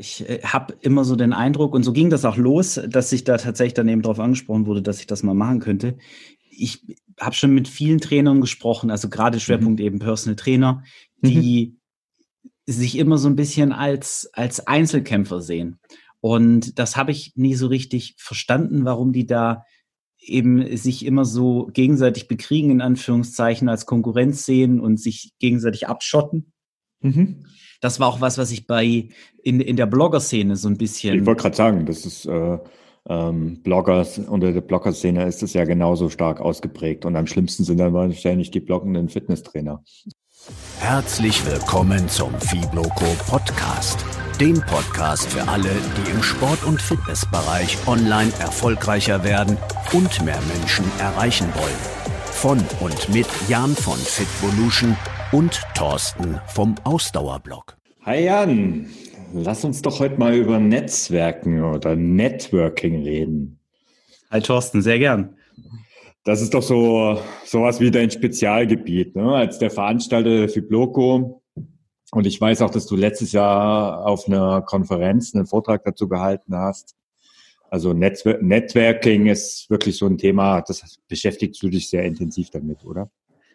ich äh, habe immer so den Eindruck, und so ging das auch los, dass ich da tatsächlich dann eben darauf angesprochen wurde, dass ich das mal machen könnte. Ich habe schon mit vielen Trainern gesprochen, also gerade mhm. Schwerpunkt mhm. eben Personal Trainer, die mhm. sich immer so ein bisschen als, als Einzelkämpfer sehen. Und das habe ich nie so richtig verstanden, warum die da eben sich immer so gegenseitig bekriegen, in Anführungszeichen, als Konkurrenz sehen und sich gegenseitig abschotten. Mhm. Das war auch was, was ich bei in, in der Blogger-Szene so ein bisschen. Ich wollte gerade sagen, das ist äh, ähm, Bloggers, unter der Blogger-Szene ist es ja genauso stark ausgeprägt. Und am schlimmsten sind dann wahrscheinlich die bloggenden Fitnesstrainer. Herzlich willkommen zum Fibloco Podcast, dem Podcast für alle, die im Sport- und Fitnessbereich online erfolgreicher werden und mehr Menschen erreichen wollen. Von und mit Jan von Fitvolution und Thorsten vom Ausdauerblog. Hi Jan, lass uns doch heute mal über Netzwerken oder Networking reden. Hi Thorsten, sehr gern. Das ist doch so sowas wie dein Spezialgebiet, ne? Als der Veranstalter für Bloco. Und ich weiß auch, dass du letztes Jahr auf einer Konferenz einen Vortrag dazu gehalten hast. Also Netzwer Networking ist wirklich so ein Thema, das beschäftigst du dich sehr intensiv damit, oder?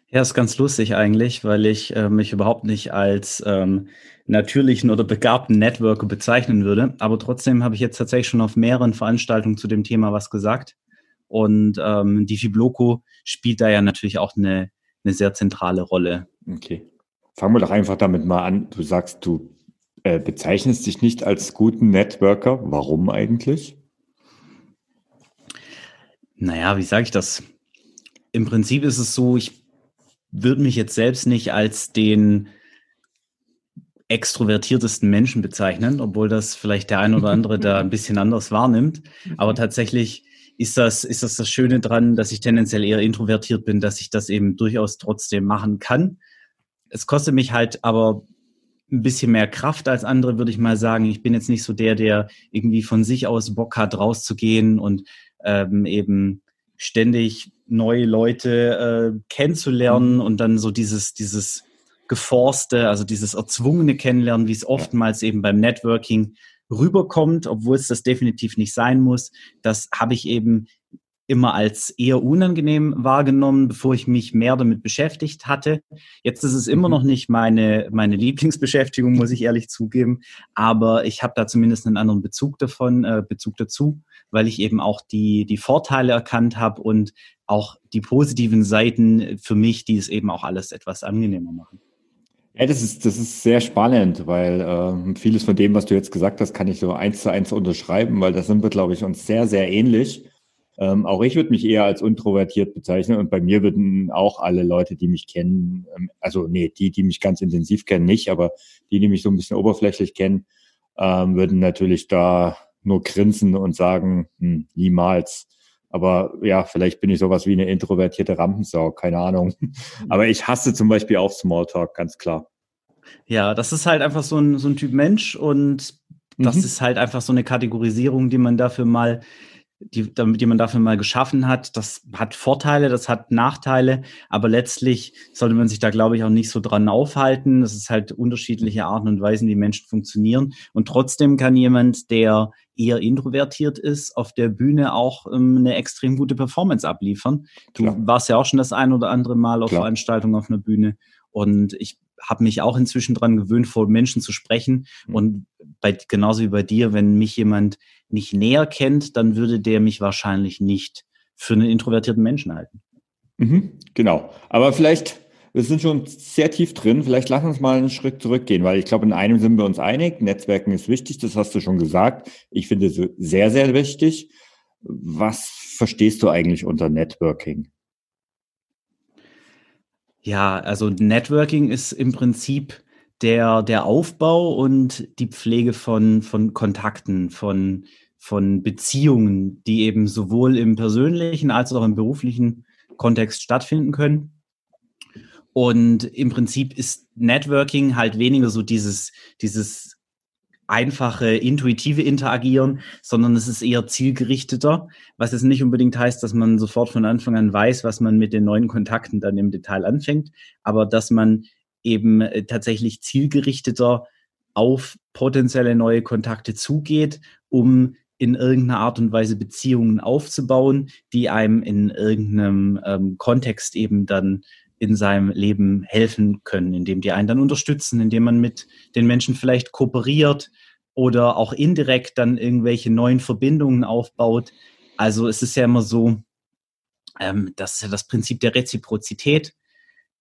Ja, ist ganz lustig eigentlich, weil ich äh, mich überhaupt nicht als ähm, natürlichen oder begabten Networker bezeichnen würde. Aber trotzdem habe ich jetzt tatsächlich schon auf mehreren Veranstaltungen zu dem Thema was gesagt. Und ähm, die Fibloco spielt da ja natürlich auch eine, eine sehr zentrale Rolle. Okay. Fangen wir doch einfach damit mal an. Du sagst, du äh, bezeichnest dich nicht als guten Networker. Warum eigentlich? Naja, wie sage ich das? Im Prinzip ist es so, ich würde mich jetzt selbst nicht als den extrovertiertesten Menschen bezeichnen, obwohl das vielleicht der ein oder andere da ein bisschen anders wahrnimmt. Aber mhm. tatsächlich ist das, ist das das Schöne dran, dass ich tendenziell eher introvertiert bin, dass ich das eben durchaus trotzdem machen kann. Es kostet mich halt aber ein bisschen mehr Kraft als andere, würde ich mal sagen. Ich bin jetzt nicht so der, der irgendwie von sich aus Bock hat, rauszugehen und ähm, eben ständig neue Leute äh, kennenzulernen mhm. und dann so dieses, dieses geforste, also dieses erzwungene Kennenlernen, wie es oftmals eben beim Networking rüberkommt, obwohl es das definitiv nicht sein muss. Das habe ich eben immer als eher unangenehm wahrgenommen, bevor ich mich mehr damit beschäftigt hatte. Jetzt ist es immer mhm. noch nicht meine, meine Lieblingsbeschäftigung, muss ich ehrlich zugeben, aber ich habe da zumindest einen anderen Bezug davon, äh, Bezug dazu, weil ich eben auch die, die Vorteile erkannt habe und auch die positiven Seiten für mich, die es eben auch alles etwas angenehmer machen. Ja, das ist, das ist sehr spannend, weil äh, vieles von dem, was du jetzt gesagt hast, kann ich so eins zu eins unterschreiben, weil da sind wir, glaube ich, uns sehr, sehr ähnlich. Ähm, auch ich würde mich eher als introvertiert bezeichnen und bei mir würden auch alle Leute, die mich kennen, ähm, also nee, die, die mich ganz intensiv kennen, nicht, aber die, die mich so ein bisschen oberflächlich kennen, ähm, würden natürlich da nur grinsen und sagen, hm, niemals. Aber ja, vielleicht bin ich sowas wie eine introvertierte Rampensau, keine Ahnung. Aber ich hasse zum Beispiel auch Smalltalk, ganz klar. Ja, das ist halt einfach so ein, so ein Typ Mensch und das mhm. ist halt einfach so eine Kategorisierung, die man dafür mal die, die man dafür mal geschaffen hat. Das hat Vorteile, das hat Nachteile, aber letztlich sollte man sich da, glaube ich, auch nicht so dran aufhalten. Das ist halt unterschiedliche Arten und Weisen, wie Menschen funktionieren. Und trotzdem kann jemand, der eher introvertiert ist, auf der Bühne auch ähm, eine extrem gute Performance abliefern. Du Klar. warst ja auch schon das ein oder andere Mal auf Klar. Veranstaltungen auf einer Bühne. Und ich habe mich auch inzwischen dran gewöhnt, vor Menschen zu sprechen. Mhm. Und bei, genauso wie bei dir, wenn mich jemand nicht näher kennt, dann würde der mich wahrscheinlich nicht für einen introvertierten Menschen halten. Mhm, genau. Aber vielleicht, wir sind schon sehr tief drin, vielleicht lass uns mal einen Schritt zurückgehen, weil ich glaube, in einem sind wir uns einig, Netzwerken ist wichtig, das hast du schon gesagt. Ich finde es sehr, sehr wichtig. Was verstehst du eigentlich unter Networking? Ja, also Networking ist im Prinzip der, der Aufbau und die Pflege von, von Kontakten, von, von Beziehungen, die eben sowohl im persönlichen als auch im beruflichen Kontext stattfinden können. Und im Prinzip ist Networking halt weniger so dieses, dieses einfache, intuitive Interagieren, sondern es ist eher zielgerichteter, was jetzt nicht unbedingt heißt, dass man sofort von Anfang an weiß, was man mit den neuen Kontakten dann im Detail anfängt, aber dass man eben äh, tatsächlich zielgerichteter auf potenzielle neue Kontakte zugeht, um in irgendeiner Art und Weise Beziehungen aufzubauen, die einem in irgendeinem ähm, Kontext eben dann in seinem Leben helfen können, indem die einen dann unterstützen, indem man mit den Menschen vielleicht kooperiert oder auch indirekt dann irgendwelche neuen Verbindungen aufbaut. Also es ist ja immer so, ähm, das ist ja das Prinzip der Reziprozität,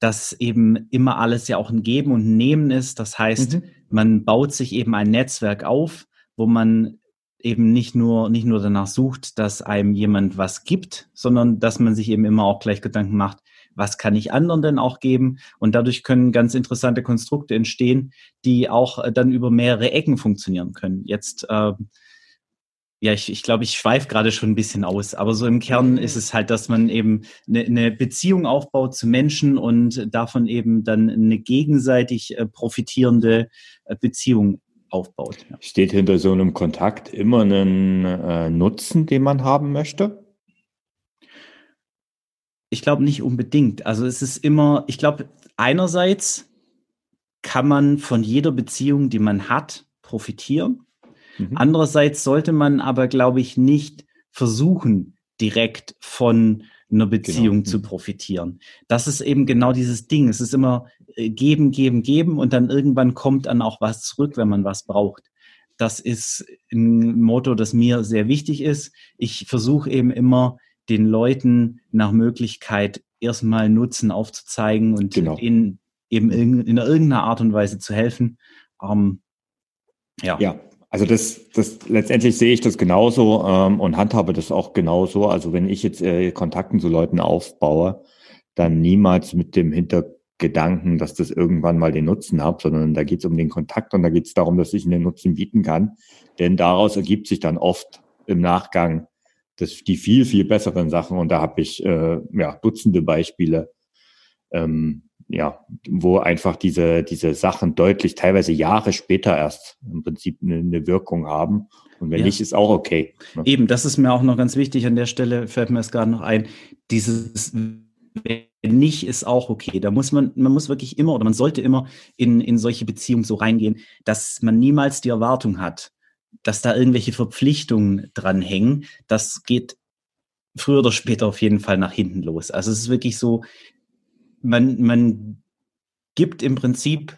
dass eben immer alles ja auch ein Geben und ein Nehmen ist. Das heißt, mhm. man baut sich eben ein Netzwerk auf, wo man eben nicht nur, nicht nur danach sucht, dass einem jemand was gibt, sondern dass man sich eben immer auch gleich Gedanken macht, was kann ich anderen denn auch geben? Und dadurch können ganz interessante Konstrukte entstehen, die auch äh, dann über mehrere Ecken funktionieren können. Jetzt, äh, ja, ich, ich glaube, ich schweife gerade schon ein bisschen aus, aber so im Kern mhm. ist es halt, dass man eben eine, eine Beziehung aufbaut zu Menschen und davon eben dann eine gegenseitig äh, profitierende äh, Beziehung aufbaut. Ja. Steht hinter so einem Kontakt immer ein äh, Nutzen, den man haben möchte? Ich glaube nicht unbedingt. Also es ist immer, ich glaube, einerseits kann man von jeder Beziehung, die man hat, profitieren. Mhm. Andererseits sollte man aber, glaube ich, nicht versuchen, direkt von einer Beziehung genau. zu mhm. profitieren. Das ist eben genau dieses Ding. Es ist immer geben, geben, geben und dann irgendwann kommt dann auch was zurück, wenn man was braucht. Das ist ein Motto, das mir sehr wichtig ist. Ich versuche eben immer den Leuten nach Möglichkeit erstmal Nutzen aufzuzeigen und genau. ihnen eben in, in irgendeiner Art und Weise zu helfen. Ähm, ja. ja, also das, das letztendlich sehe ich das genauso ähm, und handhabe das auch genauso. Also wenn ich jetzt äh, Kontakten zu Leuten aufbaue, dann niemals mit dem Hintergedanken, dass das irgendwann mal den Nutzen hat, sondern da geht es um den Kontakt und da geht es darum, dass ich den Nutzen bieten kann. Denn daraus ergibt sich dann oft im Nachgang das, die viel, viel besseren Sachen. Und da habe ich äh, ja, Dutzende Beispiele, ähm, ja, wo einfach diese, diese Sachen deutlich, teilweise Jahre später erst im Prinzip eine, eine Wirkung haben. Und wenn ja. nicht, ist auch okay. Ne? Eben, das ist mir auch noch ganz wichtig an der Stelle, fällt mir es gerade noch ein, dieses nicht, ist auch okay. Da muss man, man muss wirklich immer oder man sollte immer in, in solche Beziehungen so reingehen, dass man niemals die Erwartung hat, dass da irgendwelche Verpflichtungen dranhängen, das geht früher oder später auf jeden Fall nach hinten los. Also es ist wirklich so, man, man gibt im Prinzip,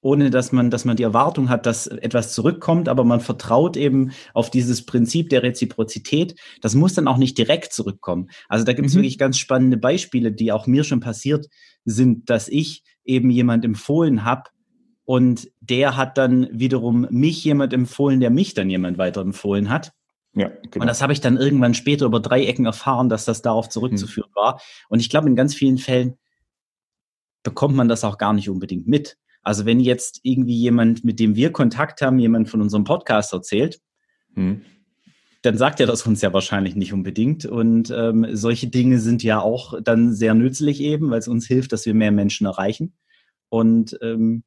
ohne dass man, dass man die Erwartung hat, dass etwas zurückkommt, aber man vertraut eben auf dieses Prinzip der Reziprozität. Das muss dann auch nicht direkt zurückkommen. Also da gibt es mhm. wirklich ganz spannende Beispiele, die auch mir schon passiert sind, dass ich eben jemand empfohlen habe, und der hat dann wiederum mich jemand empfohlen, der mich dann jemand weiter empfohlen hat. Ja, genau. Und das habe ich dann irgendwann später über drei Ecken erfahren, dass das darauf zurückzuführen hm. war. Und ich glaube, in ganz vielen Fällen bekommt man das auch gar nicht unbedingt mit. Also wenn jetzt irgendwie jemand, mit dem wir Kontakt haben, jemand von unserem Podcast erzählt, hm. dann sagt er das uns ja wahrscheinlich nicht unbedingt. Und ähm, solche Dinge sind ja auch dann sehr nützlich eben, weil es uns hilft, dass wir mehr Menschen erreichen. Und ähm,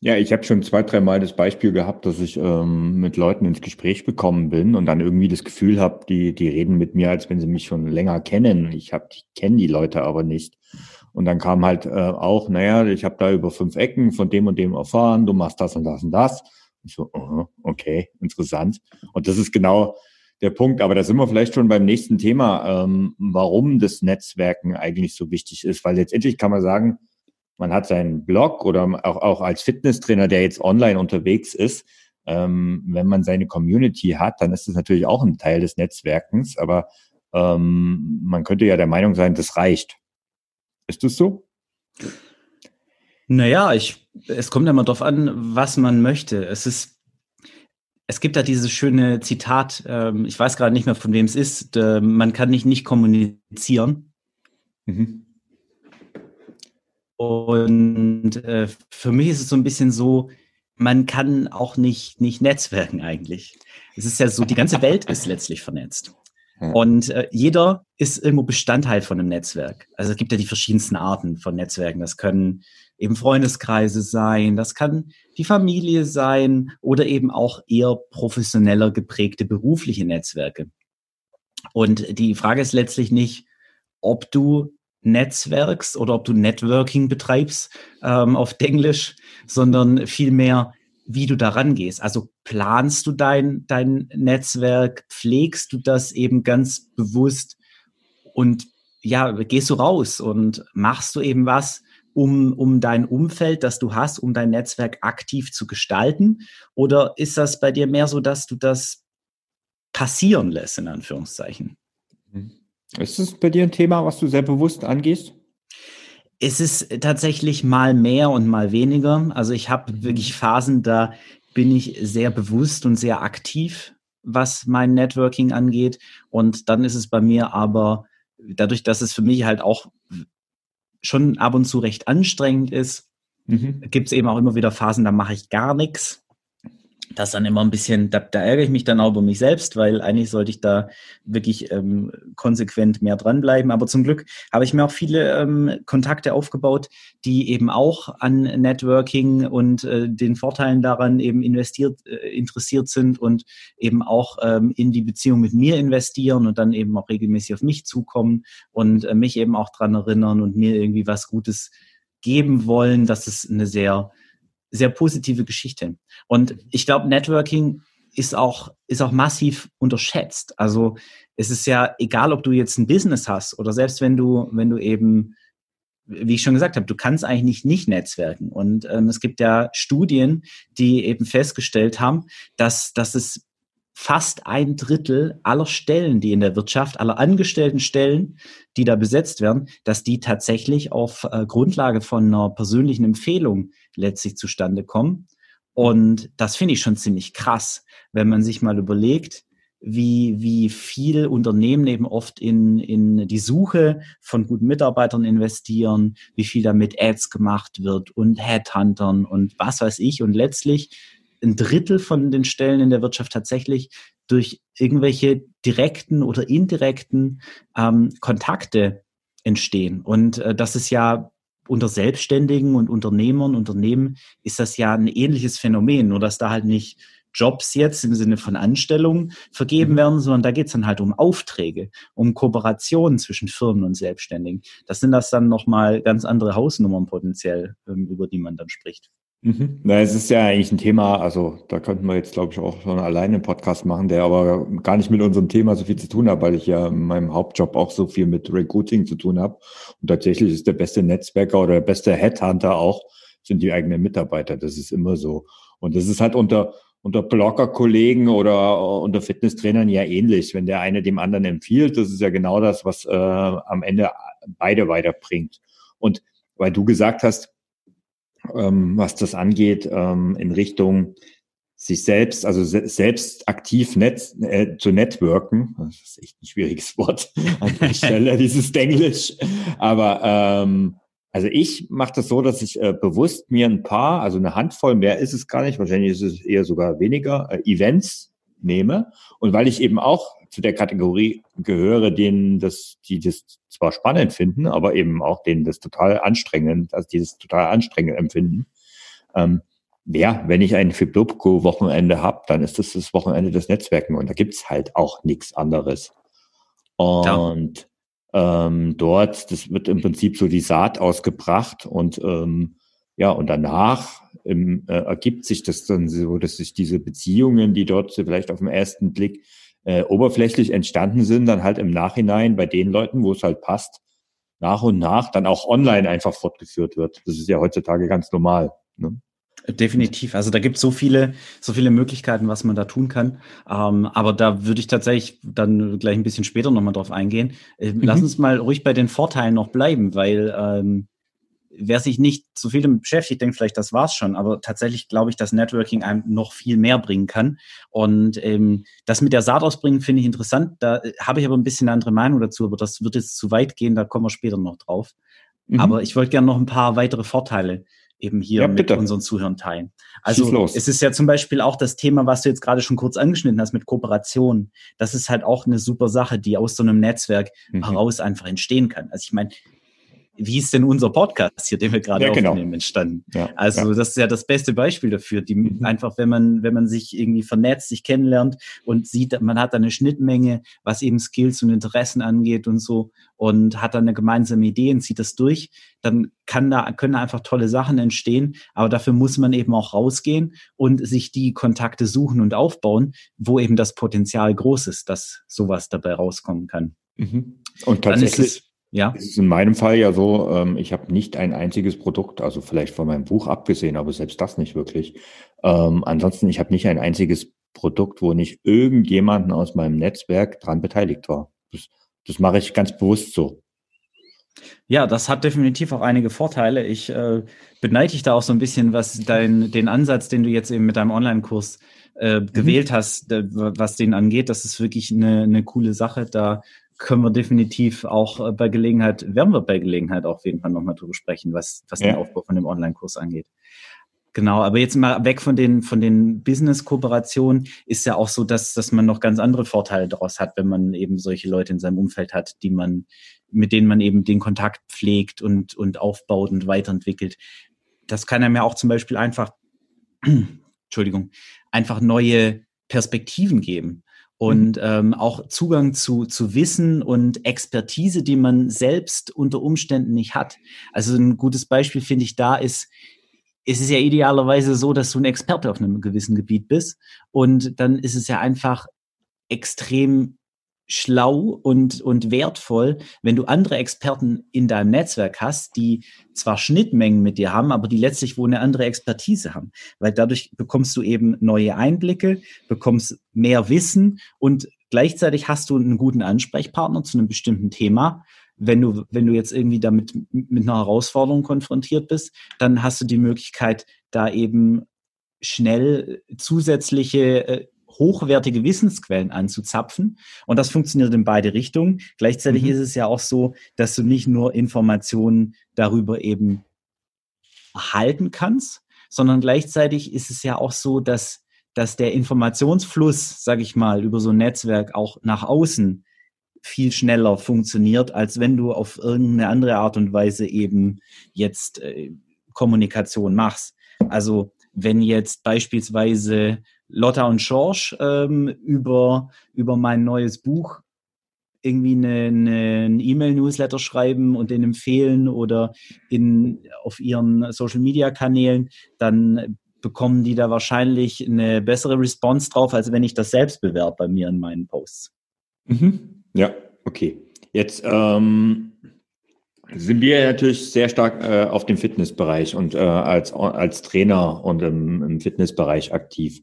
ja. Ich habe schon zwei, drei Mal das Beispiel gehabt, dass ich ähm, mit Leuten ins Gespräch bekommen bin und dann irgendwie das Gefühl habe, die, die reden mit mir, als wenn sie mich schon länger kennen. Ich hab, ich kenne die Leute aber nicht. Und dann kam halt äh, auch, naja, ich habe da über fünf Ecken von dem und dem erfahren, du machst das und das und das. Ich so, uh, okay, interessant. Und das ist genau der Punkt. Aber da sind wir vielleicht schon beim nächsten Thema, ähm, warum das Netzwerken eigentlich so wichtig ist. Weil letztendlich kann man sagen, man hat seinen Blog oder auch, auch als Fitnesstrainer, der jetzt online unterwegs ist, ähm, wenn man seine Community hat, dann ist das natürlich auch ein Teil des Netzwerkens, aber ähm, man könnte ja der Meinung sein, das reicht. Ist das so? Naja, ich, es kommt immer darauf an, was man möchte. Es ist, es gibt da dieses schöne Zitat, ähm, ich weiß gerade nicht mehr, von wem es ist, äh, man kann nicht nicht kommunizieren. Mhm. Und äh, für mich ist es so ein bisschen so, man kann auch nicht, nicht netzwerken eigentlich. Es ist ja so, die ganze Welt ist letztlich vernetzt. Und äh, jeder ist irgendwo Bestandteil von einem Netzwerk. Also es gibt ja die verschiedensten Arten von Netzwerken. Das können eben Freundeskreise sein, das kann die Familie sein oder eben auch eher professioneller geprägte berufliche Netzwerke. Und die Frage ist letztlich nicht, ob du Netzwerks oder ob du Networking betreibst ähm, auf Englisch, sondern vielmehr, wie du daran gehst. Also planst du dein, dein Netzwerk, pflegst du das eben ganz bewusst und ja, gehst du raus und machst du eben was, um, um dein Umfeld, das du hast, um dein Netzwerk aktiv zu gestalten? Oder ist das bei dir mehr so, dass du das passieren lässt, in Anführungszeichen? Mhm. Ist es bei dir ein Thema, was du sehr bewusst angehst? Es ist tatsächlich mal mehr und mal weniger. Also ich habe mhm. wirklich Phasen, da bin ich sehr bewusst und sehr aktiv, was mein Networking angeht. Und dann ist es bei mir aber dadurch, dass es für mich halt auch schon ab und zu recht anstrengend ist, mhm. gibt es eben auch immer wieder Phasen, da mache ich gar nichts das dann immer ein bisschen, da, da ärgere ich mich dann auch über mich selbst, weil eigentlich sollte ich da wirklich ähm, konsequent mehr dranbleiben. Aber zum Glück habe ich mir auch viele ähm, Kontakte aufgebaut, die eben auch an Networking und äh, den Vorteilen daran eben investiert, äh, interessiert sind und eben auch ähm, in die Beziehung mit mir investieren und dann eben auch regelmäßig auf mich zukommen und äh, mich eben auch dran erinnern und mir irgendwie was Gutes geben wollen. Das ist eine sehr sehr positive Geschichte. Und ich glaube, Networking ist auch, ist auch massiv unterschätzt. Also es ist ja egal, ob du jetzt ein Business hast oder selbst wenn du, wenn du eben, wie ich schon gesagt habe, du kannst eigentlich nicht, nicht netzwerken. Und ähm, es gibt ja Studien, die eben festgestellt haben, dass, dass es fast ein Drittel aller Stellen, die in der Wirtschaft, aller angestellten Stellen, die da besetzt werden, dass die tatsächlich auf äh, Grundlage von einer persönlichen Empfehlung letztlich zustande kommen. Und das finde ich schon ziemlich krass, wenn man sich mal überlegt, wie, wie viel Unternehmen eben oft in, in die Suche von guten Mitarbeitern investieren, wie viel damit Ads gemacht wird und Headhuntern und was weiß ich. Und letztlich ein Drittel von den Stellen in der Wirtschaft tatsächlich durch irgendwelche direkten oder indirekten ähm, Kontakte entstehen. Und äh, das ist ja unter Selbstständigen und Unternehmern, Unternehmen ist das ja ein ähnliches Phänomen, nur dass da halt nicht Jobs jetzt im Sinne von Anstellungen vergeben mhm. werden, sondern da geht es dann halt um Aufträge, um Kooperationen zwischen Firmen und Selbstständigen. Das sind das dann nochmal ganz andere Hausnummern potenziell, ähm, über die man dann spricht. Mhm. Na, es ist ja eigentlich ein Thema, also da könnten wir jetzt, glaube ich, auch schon alleine einen Podcast machen, der aber gar nicht mit unserem Thema so viel zu tun hat, weil ich ja in meinem Hauptjob auch so viel mit Recruiting zu tun habe. Und tatsächlich ist der beste Netzwerker oder der beste Headhunter auch, sind die eigenen Mitarbeiter. Das ist immer so. Und das ist halt unter, unter Blogger-Kollegen oder unter Fitnesstrainern ja ähnlich. Wenn der eine dem anderen empfiehlt, das ist ja genau das, was äh, am Ende beide weiterbringt. Und weil du gesagt hast, ähm, was das angeht, ähm, in Richtung sich selbst, also se selbst aktiv net, äh, zu networken. Das ist echt ein schwieriges Wort an der Stelle, dieses Englisch. Aber ähm, also ich mache das so, dass ich äh, bewusst mir ein paar, also eine Handvoll, mehr ist es gar nicht, wahrscheinlich ist es eher sogar weniger, äh, Events nehme. Und weil ich eben auch zu der Kategorie gehöre, denen das, die das zwar spannend finden, aber eben auch denen das total anstrengend, also dieses total anstrengend empfinden. Ähm, ja, wenn ich ein Fiblubco-Wochenende habe, dann ist das das Wochenende des Netzwerken und da gibt's halt auch nichts anderes. Und ja. ähm, dort, das wird im Prinzip so die Saat ausgebracht und ähm, ja, und danach ähm, äh, ergibt sich das dann so, dass sich diese Beziehungen, die dort vielleicht auf den ersten Blick äh, oberflächlich entstanden sind, dann halt im Nachhinein bei den Leuten, wo es halt passt, nach und nach dann auch online einfach fortgeführt wird. Das ist ja heutzutage ganz normal. Ne? Definitiv. Also da gibt es so viele, so viele Möglichkeiten, was man da tun kann. Ähm, aber da würde ich tatsächlich dann gleich ein bisschen später nochmal drauf eingehen. Äh, mhm. Lass uns mal ruhig bei den Vorteilen noch bleiben, weil ähm, wer sich nicht so viel damit beschäftigt, denkt vielleicht, das war's schon. Aber tatsächlich glaube ich, dass Networking einem noch viel mehr bringen kann. Und ähm, das mit der Saat ausbringen finde ich interessant. Da äh, habe ich aber ein bisschen eine andere Meinung dazu, aber das wird jetzt zu weit gehen, da kommen wir später noch drauf. Mhm. Aber ich wollte gerne noch ein paar weitere Vorteile eben hier ja, mit unseren Zuhörern teilen. Also es ist ja zum Beispiel auch das Thema, was du jetzt gerade schon kurz angeschnitten hast mit Kooperation. Das ist halt auch eine super Sache, die aus so einem Netzwerk mhm. heraus einfach entstehen kann. Also ich meine, wie ist denn unser Podcast hier, den wir gerade ja, genau. aufnehmen, entstanden? Ja, also ja. das ist ja das beste Beispiel dafür. Die mhm. einfach, wenn man, wenn man sich irgendwie vernetzt, sich kennenlernt und sieht, man hat eine Schnittmenge, was eben Skills und Interessen angeht und so und hat dann eine gemeinsame Idee und zieht das durch, dann kann da, können da einfach tolle Sachen entstehen. Aber dafür muss man eben auch rausgehen und sich die Kontakte suchen und aufbauen, wo eben das Potenzial groß ist, dass sowas dabei rauskommen kann. Mhm. Und tatsächlich ja. Es ist in meinem Fall ja so, ähm, ich habe nicht ein einziges Produkt, also vielleicht von meinem Buch abgesehen, aber selbst das nicht wirklich. Ähm, ansonsten, ich habe nicht ein einziges Produkt, wo nicht irgendjemanden aus meinem Netzwerk dran beteiligt war. Das, das mache ich ganz bewusst so. Ja, das hat definitiv auch einige Vorteile. Ich äh, beneide dich da auch so ein bisschen, was dein, den Ansatz, den du jetzt eben mit deinem Online-Kurs äh, mhm. gewählt hast, was den angeht. Das ist wirklich eine, eine coole Sache. Da können wir definitiv auch äh, bei Gelegenheit, werden wir bei Gelegenheit auch auf jeden Fall nochmal drüber sprechen, was, was ja. den Aufbau von dem Online-Kurs angeht. Genau, aber jetzt mal weg von den, von den Business-Kooperationen ist ja auch so, dass, dass man noch ganz andere Vorteile daraus hat, wenn man eben solche Leute in seinem Umfeld hat, die man, mit denen man eben den Kontakt pflegt und, und aufbaut und weiterentwickelt. Das kann einem ja auch zum Beispiel einfach, Entschuldigung, einfach neue Perspektiven geben und mhm. ähm, auch Zugang zu, zu Wissen und Expertise, die man selbst unter Umständen nicht hat. Also ein gutes Beispiel finde ich da ist, es ist ja idealerweise so, dass du ein Experte auf einem gewissen Gebiet bist und dann ist es ja einfach extrem schlau und, und wertvoll, wenn du andere Experten in deinem Netzwerk hast, die zwar Schnittmengen mit dir haben, aber die letztlich wohl eine andere Expertise haben. Weil dadurch bekommst du eben neue Einblicke, bekommst mehr Wissen und gleichzeitig hast du einen guten Ansprechpartner zu einem bestimmten Thema. Wenn du, wenn du jetzt irgendwie damit mit einer Herausforderung konfrontiert bist, dann hast du die Möglichkeit, da eben schnell zusätzliche äh, hochwertige Wissensquellen anzuzapfen. Und das funktioniert in beide Richtungen. Gleichzeitig mhm. ist es ja auch so, dass du nicht nur Informationen darüber eben erhalten kannst, sondern gleichzeitig ist es ja auch so, dass, dass der Informationsfluss, sage ich mal, über so ein Netzwerk auch nach außen viel schneller funktioniert, als wenn du auf irgendeine andere Art und Weise eben jetzt äh, Kommunikation machst. Also wenn jetzt beispielsweise Lotta und George ähm, über, über mein neues Buch irgendwie einen eine E-Mail-Newsletter schreiben und den empfehlen oder in, auf ihren Social-Media-Kanälen, dann bekommen die da wahrscheinlich eine bessere Response drauf, als wenn ich das selbst bewerbe bei mir in meinen Posts. Mhm. Ja, okay. Jetzt ähm, sind wir natürlich sehr stark äh, auf dem Fitnessbereich und äh, als, als Trainer und im, im Fitnessbereich aktiv.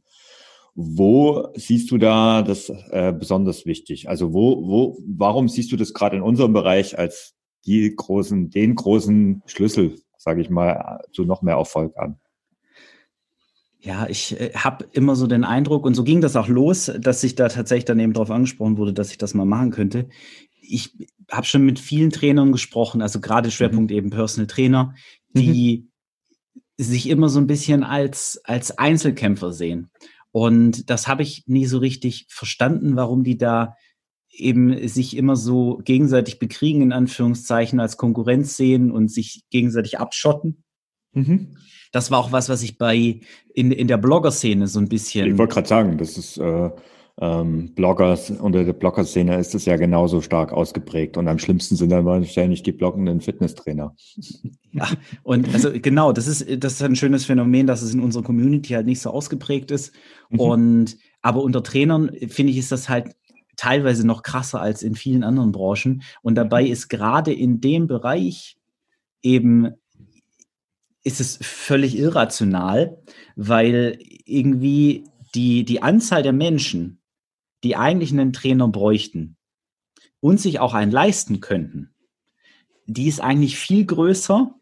Wo siehst du da das äh, besonders wichtig? Also wo, wo, warum siehst du das gerade in unserem Bereich als die großen, den großen Schlüssel, sage ich mal, zu noch mehr Erfolg an? Ja, ich äh, habe immer so den Eindruck, und so ging das auch los, dass ich da tatsächlich dann eben darauf angesprochen wurde, dass ich das mal machen könnte. Ich habe schon mit vielen Trainern gesprochen, also gerade Schwerpunkt mhm. eben Personal Trainer, die mhm. sich immer so ein bisschen als, als Einzelkämpfer sehen. Und das habe ich nie so richtig verstanden, warum die da eben sich immer so gegenseitig bekriegen, in Anführungszeichen, als Konkurrenz sehen und sich gegenseitig abschotten. Mhm. Das war auch was, was ich bei in, in der Blogger-Szene so ein bisschen. Ich wollte gerade sagen, das ist äh, ähm, Bloggers, unter der Blogger-Szene ist es ja genauso stark ausgeprägt. Und am schlimmsten sind dann wahrscheinlich die bloggenden Fitnesstrainer. Ja, und also genau, das ist, das ist ein schönes Phänomen, dass es in unserer Community halt nicht so ausgeprägt ist. Mhm. Und aber unter Trainern, finde ich, ist das halt teilweise noch krasser als in vielen anderen Branchen. Und dabei ist gerade in dem Bereich eben ist es völlig irrational, weil irgendwie die, die Anzahl der Menschen, die eigentlich einen Trainer bräuchten und sich auch einen leisten könnten, die ist eigentlich viel größer,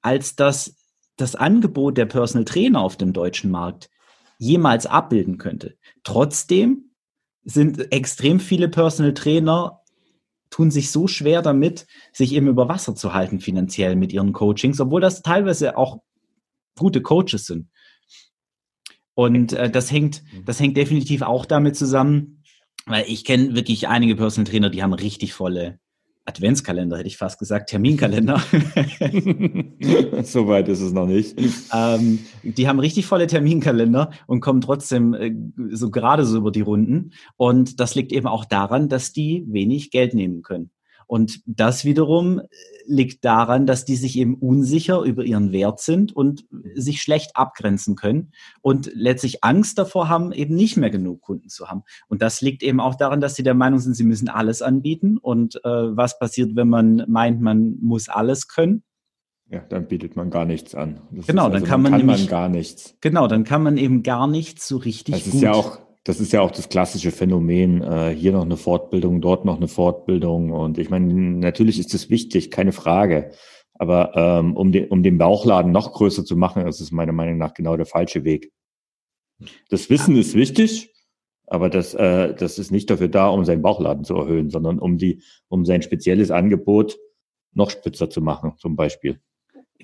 als dass das Angebot der Personal Trainer auf dem deutschen Markt jemals abbilden könnte. Trotzdem sind extrem viele Personal Trainer tun sich so schwer damit, sich eben über Wasser zu halten finanziell mit ihren Coachings, obwohl das teilweise auch gute Coaches sind. Und äh, das hängt, das hängt definitiv auch damit zusammen, weil ich kenne wirklich einige Personal Trainer, die haben richtig volle Adventskalender hätte ich fast gesagt, Terminkalender. Soweit ist es noch nicht. Ähm, die haben richtig volle Terminkalender und kommen trotzdem äh, so gerade so über die Runden. Und das liegt eben auch daran, dass die wenig Geld nehmen können. Und das wiederum liegt daran, dass die sich eben unsicher über ihren Wert sind und sich schlecht abgrenzen können und letztlich Angst davor haben, eben nicht mehr genug Kunden zu haben. Und das liegt eben auch daran, dass sie der Meinung sind, sie müssen alles anbieten. Und äh, was passiert, wenn man meint, man muss alles können? Ja, dann bietet man gar nichts an. Das genau, also, dann kann man, kann nämlich, man gar nichts. Genau, dann kann man eben gar nichts so richtig das gut. ist ja auch das ist ja auch das klassische Phänomen, äh, hier noch eine Fortbildung, dort noch eine Fortbildung. Und ich meine, natürlich ist das wichtig, keine Frage. Aber ähm, um, den, um den Bauchladen noch größer zu machen, ist es meiner Meinung nach genau der falsche Weg. Das Wissen ist wichtig, aber das, äh, das ist nicht dafür da, um seinen Bauchladen zu erhöhen, sondern um die, um sein spezielles Angebot noch spitzer zu machen, zum Beispiel.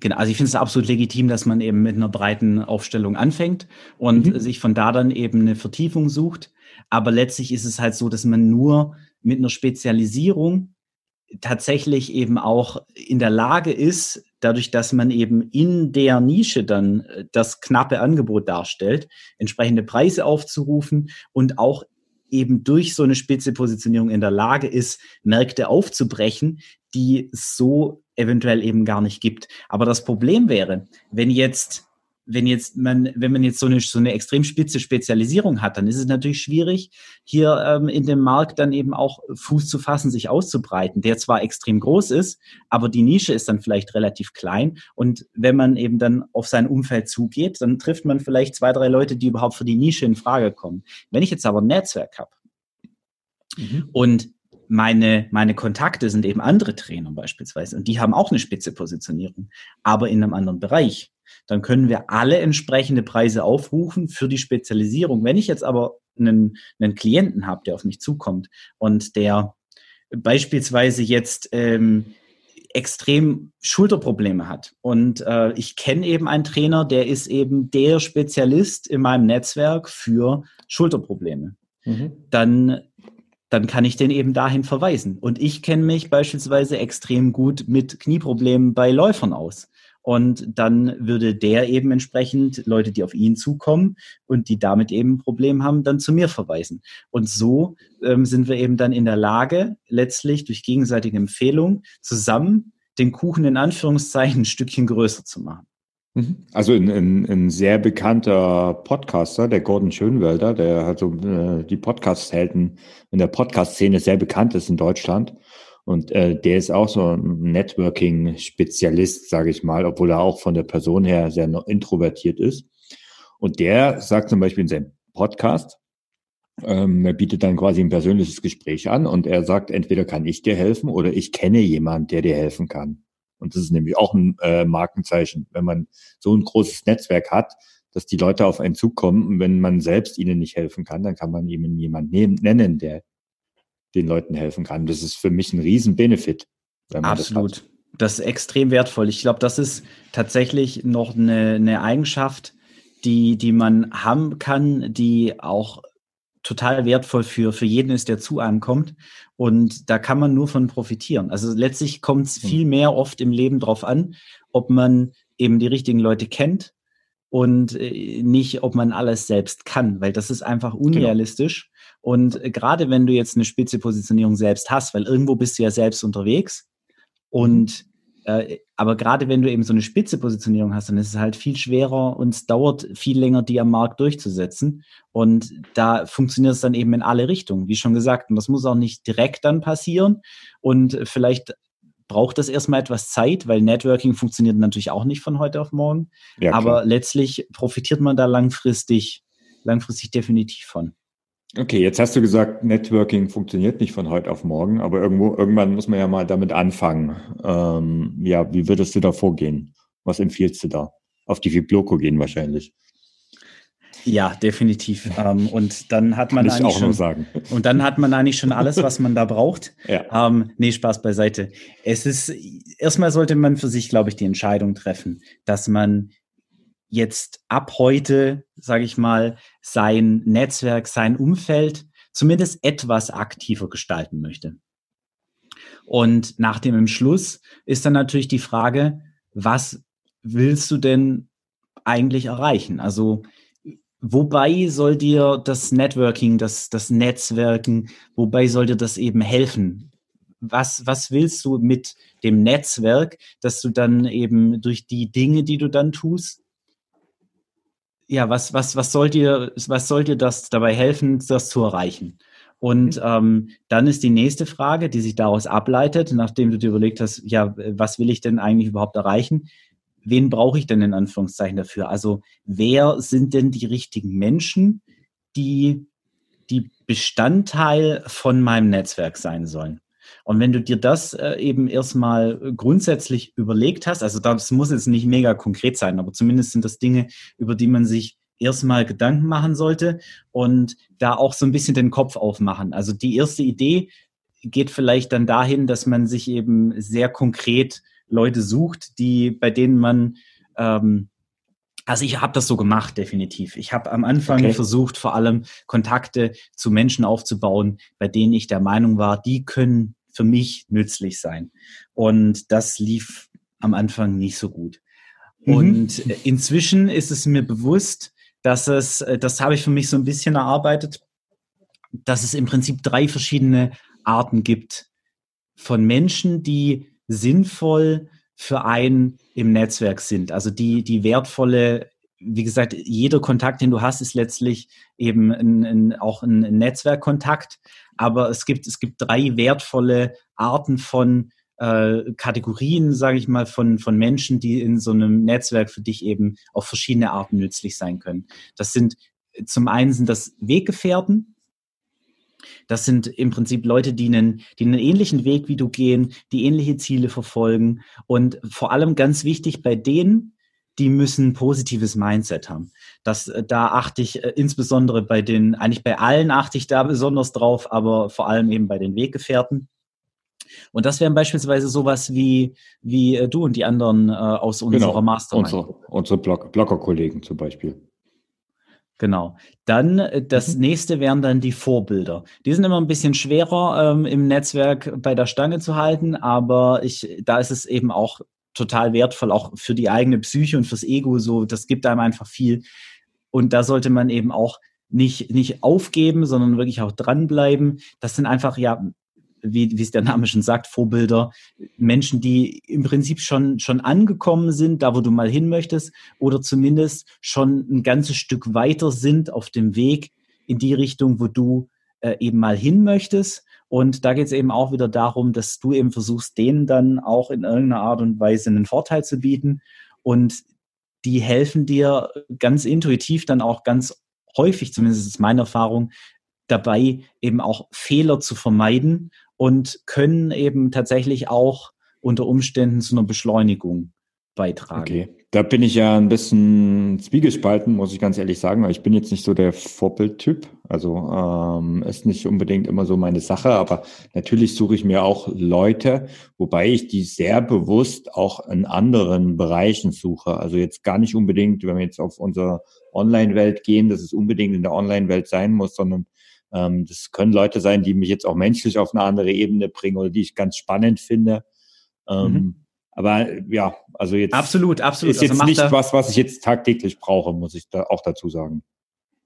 Genau, also ich finde es absolut legitim, dass man eben mit einer breiten Aufstellung anfängt und mhm. sich von da dann eben eine Vertiefung sucht. Aber letztlich ist es halt so, dass man nur mit einer Spezialisierung tatsächlich eben auch in der Lage ist, dadurch, dass man eben in der Nische dann äh, das knappe Angebot darstellt, entsprechende Preise aufzurufen und auch eben durch so eine spitze Positionierung in der Lage ist, Märkte aufzubrechen, die so eventuell eben gar nicht gibt. Aber das Problem wäre, wenn jetzt wenn jetzt man, wenn man jetzt so eine, so eine extrem spitze Spezialisierung hat, dann ist es natürlich schwierig, hier ähm, in dem Markt dann eben auch Fuß zu fassen, sich auszubreiten, der zwar extrem groß ist, aber die Nische ist dann vielleicht relativ klein. Und wenn man eben dann auf sein Umfeld zugeht, dann trifft man vielleicht zwei, drei Leute, die überhaupt für die Nische in Frage kommen. Wenn ich jetzt aber ein Netzwerk habe mhm. und meine, meine Kontakte sind eben andere Trainer beispielsweise und die haben auch eine spitze Positionierung, aber in einem anderen Bereich. Dann können wir alle entsprechende Preise aufrufen für die Spezialisierung. Wenn ich jetzt aber einen, einen Klienten habe, der auf mich zukommt und der beispielsweise jetzt ähm, extrem Schulterprobleme hat. Und äh, ich kenne eben einen Trainer, der ist eben der Spezialist in meinem Netzwerk für Schulterprobleme. Mhm. Dann dann kann ich den eben dahin verweisen. Und ich kenne mich beispielsweise extrem gut mit Knieproblemen bei Läufern aus. Und dann würde der eben entsprechend Leute, die auf ihn zukommen und die damit eben ein Problem haben, dann zu mir verweisen. Und so ähm, sind wir eben dann in der Lage, letztlich durch gegenseitige Empfehlung zusammen den Kuchen in Anführungszeichen ein Stückchen größer zu machen. Mhm. Also ein, ein, ein, sehr bekannter Podcaster, der Gordon Schönwelder, der halt so äh, die Podcast-Helden in der Podcast-Szene sehr bekannt ist in Deutschland. Und äh, der ist auch so ein Networking-Spezialist, sage ich mal, obwohl er auch von der Person her sehr introvertiert ist. Und der sagt zum Beispiel in seinem Podcast, ähm, er bietet dann quasi ein persönliches Gespräch an und er sagt, entweder kann ich dir helfen oder ich kenne jemanden, der dir helfen kann. Und das ist nämlich auch ein äh, Markenzeichen, wenn man so ein großes Netzwerk hat, dass die Leute auf einen zukommen. Und wenn man selbst ihnen nicht helfen kann, dann kann man ihnen jemanden nennen, der den Leuten helfen kann. Das ist für mich ein Riesen-Benefit. Absolut. Das, das, ist extrem wertvoll. Ich glaube, das ist tatsächlich noch eine, eine Eigenschaft, die, die man haben kann, die auch total wertvoll für, für jeden ist, der zu einem kommt. Und da kann man nur von profitieren. Also letztlich kommt es hm. viel mehr oft im Leben drauf an, ob man eben die richtigen Leute kennt und äh, nicht, ob man alles selbst kann, weil das ist einfach genau. unrealistisch. Genau. Und äh, gerade wenn du jetzt eine spitze Positionierung selbst hast, weil irgendwo bist du ja selbst unterwegs und äh, aber gerade wenn du eben so eine spitze Positionierung hast, dann ist es halt viel schwerer und es dauert viel länger, die am Markt durchzusetzen. Und da funktioniert es dann eben in alle Richtungen, wie schon gesagt. Und das muss auch nicht direkt dann passieren. Und vielleicht braucht das erstmal etwas Zeit, weil Networking funktioniert natürlich auch nicht von heute auf morgen. Ja, aber letztlich profitiert man da langfristig, langfristig definitiv von. Okay, jetzt hast du gesagt, Networking funktioniert nicht von heute auf morgen, aber irgendwo, irgendwann muss man ja mal damit anfangen. Ähm, ja, wie würdest du da vorgehen? Was empfiehlst du da? Auf die Fibloco gehen wahrscheinlich. Ja, definitiv. Ähm, und dann hat man eigentlich schon, und dann hat man eigentlich schon alles, was man da braucht. Ja. Ähm, nee, Spaß beiseite. Es ist erstmal sollte man für sich, glaube ich, die Entscheidung treffen, dass man jetzt ab heute, sage ich mal, sein Netzwerk, sein Umfeld zumindest etwas aktiver gestalten möchte. Und nach dem Entschluss ist dann natürlich die Frage, was willst du denn eigentlich erreichen? Also wobei soll dir das Networking, das, das Netzwerken, wobei soll dir das eben helfen? Was, was willst du mit dem Netzwerk, dass du dann eben durch die Dinge, die du dann tust, ja, was, was, was soll dir, was soll dir das dabei helfen, das zu erreichen? Und mhm. ähm, dann ist die nächste Frage, die sich daraus ableitet, nachdem du dir überlegt hast, ja, was will ich denn eigentlich überhaupt erreichen? Wen brauche ich denn in Anführungszeichen dafür? Also wer sind denn die richtigen Menschen, die die Bestandteil von meinem Netzwerk sein sollen? Und wenn du dir das äh, eben erstmal grundsätzlich überlegt hast, also das muss jetzt nicht mega konkret sein, aber zumindest sind das Dinge, über die man sich erstmal Gedanken machen sollte und da auch so ein bisschen den Kopf aufmachen. Also die erste Idee geht vielleicht dann dahin, dass man sich eben sehr konkret Leute sucht, die bei denen man ähm, also ich habe das so gemacht, definitiv. Ich habe am Anfang okay. versucht, vor allem Kontakte zu Menschen aufzubauen, bei denen ich der Meinung war, die können für mich nützlich sein. Und das lief am Anfang nicht so gut. Mhm. Und inzwischen ist es mir bewusst, dass es, äh, das habe ich für mich so ein bisschen erarbeitet, dass es im Prinzip drei verschiedene Arten gibt von Menschen, die sinnvoll für einen im Netzwerk sind. Also die, die wertvolle, wie gesagt, jeder Kontakt, den du hast, ist letztlich eben ein, ein, auch ein Netzwerkkontakt. Aber es gibt, es gibt drei wertvolle Arten von äh, Kategorien, sage ich mal, von, von Menschen, die in so einem Netzwerk für dich eben auf verschiedene Arten nützlich sein können. Das sind zum einen sind das Weggefährten. Das sind im Prinzip Leute, die einen, die einen ähnlichen Weg wie du gehen, die ähnliche Ziele verfolgen. Und vor allem ganz wichtig bei denen, die müssen positives Mindset haben. Das, äh, da achte ich äh, insbesondere bei den, eigentlich bei allen achte ich da besonders drauf, aber vor allem eben bei den Weggefährten. Und das wären beispielsweise sowas wie, wie äh, du und die anderen äh, aus unserer genau, Mastermind. Unsere, unsere Blog Blogger-Kollegen zum Beispiel. Genau. Dann das mhm. nächste wären dann die Vorbilder. Die sind immer ein bisschen schwerer ähm, im Netzwerk bei der Stange zu halten, aber ich, da ist es eben auch total wertvoll, auch für die eigene Psyche und fürs Ego. So, das gibt einem einfach viel. Und da sollte man eben auch nicht, nicht aufgeben, sondern wirklich auch dranbleiben. Das sind einfach ja wie, wie es der Name schon sagt, Vorbilder, Menschen, die im Prinzip schon, schon angekommen sind, da wo du mal hin möchtest, oder zumindest schon ein ganzes Stück weiter sind auf dem Weg in die Richtung, wo du äh, eben mal hin möchtest. Und da geht es eben auch wieder darum, dass du eben versuchst, denen dann auch in irgendeiner Art und Weise einen Vorteil zu bieten. Und die helfen dir ganz intuitiv dann auch ganz häufig, zumindest ist meine Erfahrung, dabei eben auch Fehler zu vermeiden und können eben tatsächlich auch unter Umständen zu einer Beschleunigung beitragen. Okay, da bin ich ja ein bisschen zwiegespalten, muss ich ganz ehrlich sagen. Ich bin jetzt nicht so der Vorbildtyp, also ähm, ist nicht unbedingt immer so meine Sache, aber natürlich suche ich mir auch Leute, wobei ich die sehr bewusst auch in anderen Bereichen suche. Also jetzt gar nicht unbedingt, wenn wir jetzt auf unsere Online-Welt gehen, dass es unbedingt in der Online-Welt sein muss, sondern ähm, das können Leute sein, die mich jetzt auch menschlich auf eine andere Ebene bringen oder die ich ganz spannend finde. Ähm, mhm. Aber ja, also jetzt absolut, absolut. ist jetzt also nicht was, was ich jetzt tagtäglich brauche, muss ich da auch dazu sagen.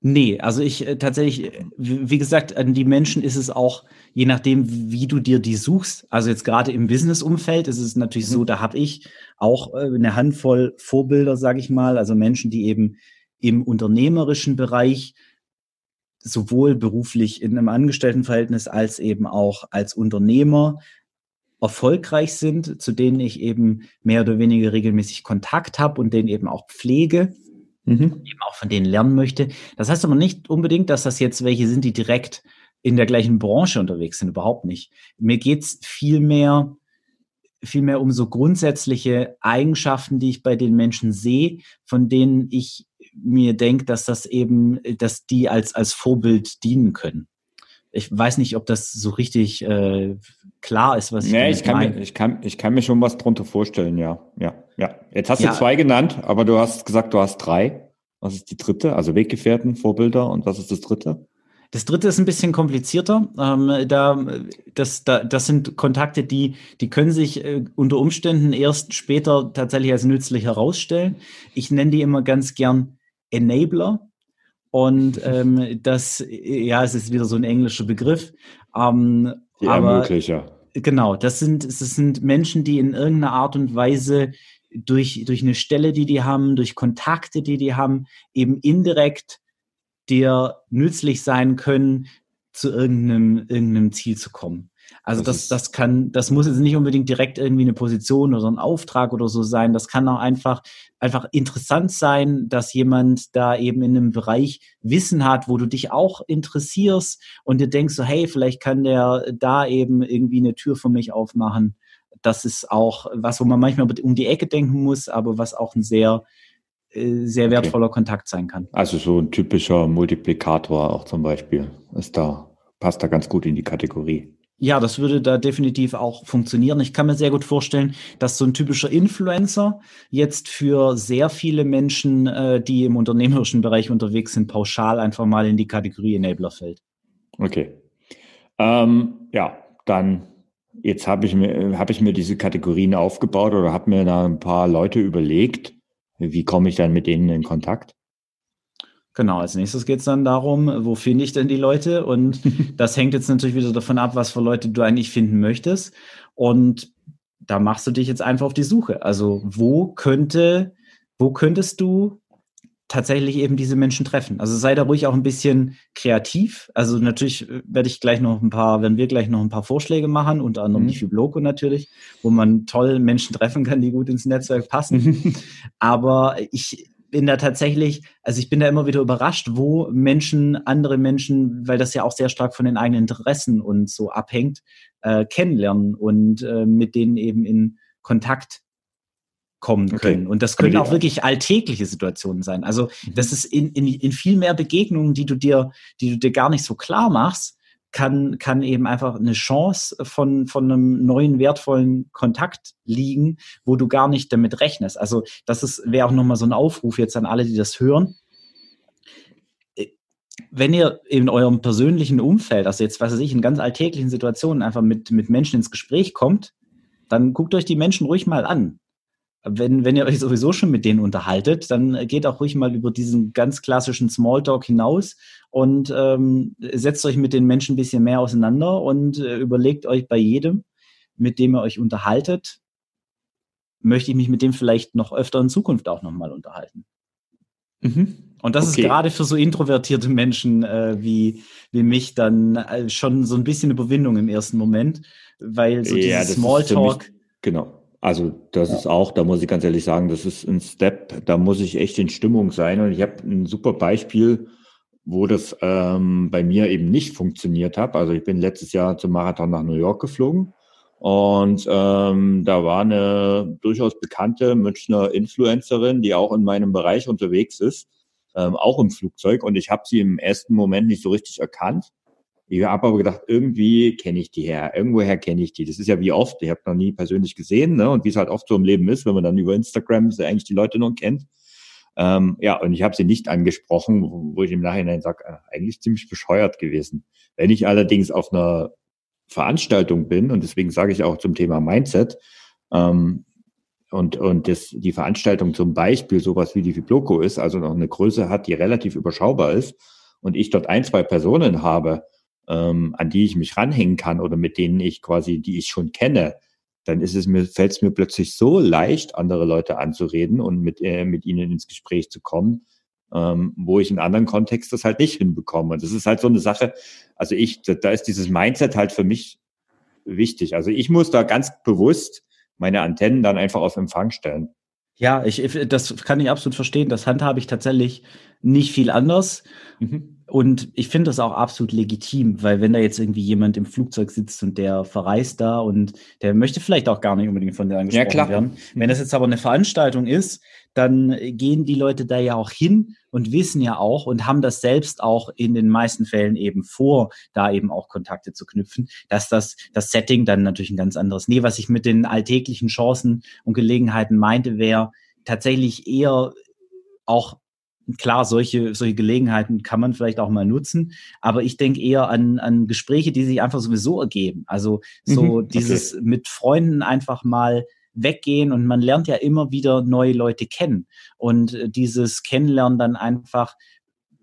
Nee, also ich äh, tatsächlich, äh, wie gesagt, an die Menschen ist es auch, je nachdem, wie du dir die suchst. Also jetzt gerade im Business-Umfeld ist es natürlich mhm. so, da habe ich auch äh, eine Handvoll Vorbilder, sage ich mal, also Menschen, die eben im unternehmerischen Bereich sowohl beruflich in einem Angestelltenverhältnis als eben auch als Unternehmer erfolgreich sind, zu denen ich eben mehr oder weniger regelmäßig Kontakt habe und denen eben auch pflege, mhm. eben auch von denen lernen möchte. Das heißt aber nicht unbedingt, dass das jetzt welche sind, die direkt in der gleichen Branche unterwegs sind, überhaupt nicht. Mir geht's viel mehr vielmehr um so grundsätzliche Eigenschaften, die ich bei den Menschen sehe, von denen ich mir denke, dass das eben, dass die als, als Vorbild dienen können. Ich weiß nicht, ob das so richtig äh, klar ist, was ich, nee, ich kann meine. Mir, ich, kann, ich kann mir schon was drunter vorstellen, ja. Ja, ja. Jetzt hast ja. du zwei genannt, aber du hast gesagt, du hast drei. Was ist die dritte? Also Weggefährten, Vorbilder und was ist das dritte? Das dritte ist ein bisschen komplizierter. Ähm, da, das, da, das sind Kontakte, die, die können sich äh, unter Umständen erst später tatsächlich als nützlich herausstellen. Ich nenne die immer ganz gern Enabler. Und ähm, das, ja, es ist wieder so ein englischer Begriff. Ähm, die Ermöglicher. Genau, das sind, das sind Menschen, die in irgendeiner Art und Weise durch, durch eine Stelle, die die haben, durch Kontakte, die die haben, eben indirekt dir nützlich sein können, zu irgendeinem, irgendeinem Ziel zu kommen. Also das, das, das kann, das muss jetzt nicht unbedingt direkt irgendwie eine Position oder ein Auftrag oder so sein. Das kann auch einfach, einfach interessant sein, dass jemand da eben in einem Bereich Wissen hat, wo du dich auch interessierst und dir denkst so, hey, vielleicht kann der da eben irgendwie eine Tür für mich aufmachen. Das ist auch was, wo man manchmal um die Ecke denken muss, aber was auch ein sehr, äh, sehr wertvoller okay. Kontakt sein kann. Also so ein typischer Multiplikator auch zum Beispiel ist da, passt da ganz gut in die Kategorie. Ja, das würde da definitiv auch funktionieren. Ich kann mir sehr gut vorstellen, dass so ein typischer Influencer jetzt für sehr viele Menschen, äh, die im unternehmerischen Bereich unterwegs sind, pauschal einfach mal in die Kategorie Enabler fällt. Okay. Ähm, ja, dann jetzt habe ich mir habe ich mir diese Kategorien aufgebaut oder habe mir da ein paar Leute überlegt, wie komme ich dann mit denen in Kontakt? Genau, als nächstes geht es dann darum, wo finde ich denn die Leute? Und das hängt jetzt natürlich wieder davon ab, was für Leute du eigentlich finden möchtest. Und da machst du dich jetzt einfach auf die Suche. Also wo könnte, wo könntest du tatsächlich eben diese Menschen treffen? Also sei da ruhig auch ein bisschen kreativ. Also natürlich werde ich gleich noch ein paar, werden wir gleich noch ein paar Vorschläge machen, unter anderem mhm. die Fibloco natürlich, wo man toll Menschen treffen kann, die gut ins Netzwerk passen. Aber ich bin da tatsächlich, also ich bin da immer wieder überrascht, wo Menschen, andere Menschen, weil das ja auch sehr stark von den eigenen Interessen und so abhängt, äh, kennenlernen und äh, mit denen eben in Kontakt kommen okay. können. Und das können auch wirklich alltägliche Situationen sein. Also mhm. das ist in, in, in viel mehr Begegnungen, die du dir, die du dir gar nicht so klar machst, kann, kann eben einfach eine Chance von, von einem neuen wertvollen Kontakt liegen, wo du gar nicht damit rechnest. Also das wäre auch nochmal so ein Aufruf jetzt an alle, die das hören. Wenn ihr in eurem persönlichen Umfeld, also jetzt, was weiß ich, in ganz alltäglichen Situationen einfach mit, mit Menschen ins Gespräch kommt, dann guckt euch die Menschen ruhig mal an wenn, wenn ihr euch sowieso schon mit denen unterhaltet, dann geht auch ruhig mal über diesen ganz klassischen Smalltalk hinaus und ähm, setzt euch mit den Menschen ein bisschen mehr auseinander und äh, überlegt euch bei jedem, mit dem ihr euch unterhaltet, möchte ich mich mit dem vielleicht noch öfter in Zukunft auch nochmal unterhalten. Mhm. Und das okay. ist gerade für so introvertierte Menschen äh, wie, wie mich dann äh, schon so ein bisschen Überwindung im ersten Moment, weil so ja, dieses Smalltalk. Genau also das ja. ist auch, da muss ich ganz ehrlich sagen, das ist ein Step, da muss ich echt in Stimmung sein. Und ich habe ein super Beispiel, wo das ähm, bei mir eben nicht funktioniert hat. Also ich bin letztes Jahr zum Marathon nach New York geflogen und ähm, da war eine durchaus bekannte Münchner Influencerin, die auch in meinem Bereich unterwegs ist, ähm, auch im Flugzeug. Und ich habe sie im ersten Moment nicht so richtig erkannt. Ich habe aber gedacht, irgendwie kenne ich die her, irgendwoher kenne ich die. Das ist ja wie oft, ich habe noch nie persönlich gesehen, ne? Und wie es halt oft so im Leben ist, wenn man dann über Instagram so eigentlich die Leute noch kennt. Ähm, ja, und ich habe sie nicht angesprochen, wo, wo ich im Nachhinein sage, äh, eigentlich ziemlich bescheuert gewesen. Wenn ich allerdings auf einer Veranstaltung bin, und deswegen sage ich auch zum Thema Mindset, ähm, und, und das, die Veranstaltung zum Beispiel sowas wie die Fibloco ist, also noch eine Größe hat, die relativ überschaubar ist, und ich dort ein, zwei Personen habe, ähm, an die ich mich ranhängen kann oder mit denen ich quasi, die ich schon kenne, dann ist es mir, fällt es mir plötzlich so leicht, andere Leute anzureden und mit, äh, mit ihnen ins Gespräch zu kommen, ähm, wo ich in anderen Kontext das halt nicht hinbekomme. Und das ist halt so eine Sache, also ich, da ist dieses Mindset halt für mich wichtig. Also ich muss da ganz bewusst meine Antennen dann einfach auf Empfang stellen. Ja, ich, das kann ich absolut verstehen. Das handhabe ich tatsächlich nicht viel anders. Mhm. Und ich finde das auch absolut legitim, weil wenn da jetzt irgendwie jemand im Flugzeug sitzt und der verreist da und der möchte vielleicht auch gar nicht unbedingt von der angesprochen ja, klar. werden. Wenn das jetzt aber eine Veranstaltung ist, dann gehen die Leute da ja auch hin und wissen ja auch und haben das selbst auch in den meisten Fällen eben vor, da eben auch Kontakte zu knüpfen, dass das, das Setting dann natürlich ein ganz anderes. Nee, was ich mit den alltäglichen Chancen und Gelegenheiten meinte, wäre tatsächlich eher auch klar, solche, solche Gelegenheiten kann man vielleicht auch mal nutzen, aber ich denke eher an, an Gespräche, die sich einfach sowieso ergeben. Also so mhm, okay. dieses mit Freunden einfach mal weggehen und man lernt ja immer wieder neue Leute kennen. Und äh, dieses Kennenlernen dann einfach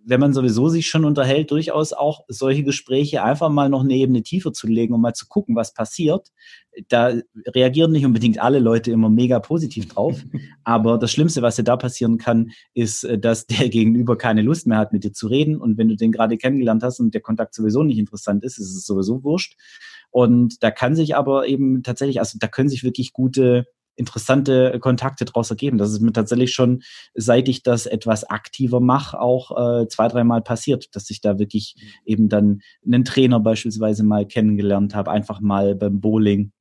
wenn man sowieso sich schon unterhält, durchaus auch solche Gespräche einfach mal noch eine Ebene tiefer zu legen und mal zu gucken, was passiert. Da reagieren nicht unbedingt alle Leute immer mega positiv drauf. aber das Schlimmste, was dir da passieren kann, ist, äh, dass der Gegenüber keine Lust mehr hat, mit dir zu reden. Und wenn du den gerade kennengelernt hast und der Kontakt sowieso nicht interessant ist, ist es sowieso wurscht. Und da kann sich aber eben tatsächlich, also da können sich wirklich gute interessante Kontakte daraus ergeben. Das ist mir tatsächlich schon, seit ich das etwas aktiver mache, auch äh, zwei, dreimal passiert, dass ich da wirklich eben dann einen Trainer beispielsweise mal kennengelernt habe, einfach mal beim Bowling.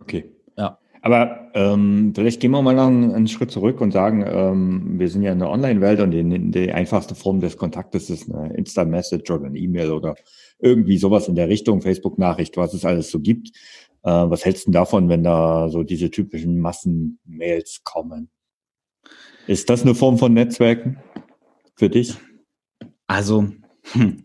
Okay. Ja. Aber ähm, vielleicht gehen wir mal noch einen, einen Schritt zurück und sagen, ähm, wir sind ja in der Online-Welt und die, die einfachste Form des Kontaktes ist eine Insta-Message oder eine E-Mail oder irgendwie sowas in der Richtung, Facebook-Nachricht, was es alles so gibt. Äh, was hältst du davon, wenn da so diese typischen Massenmails kommen? Ist das eine Form von Netzwerken für dich? Also, hm,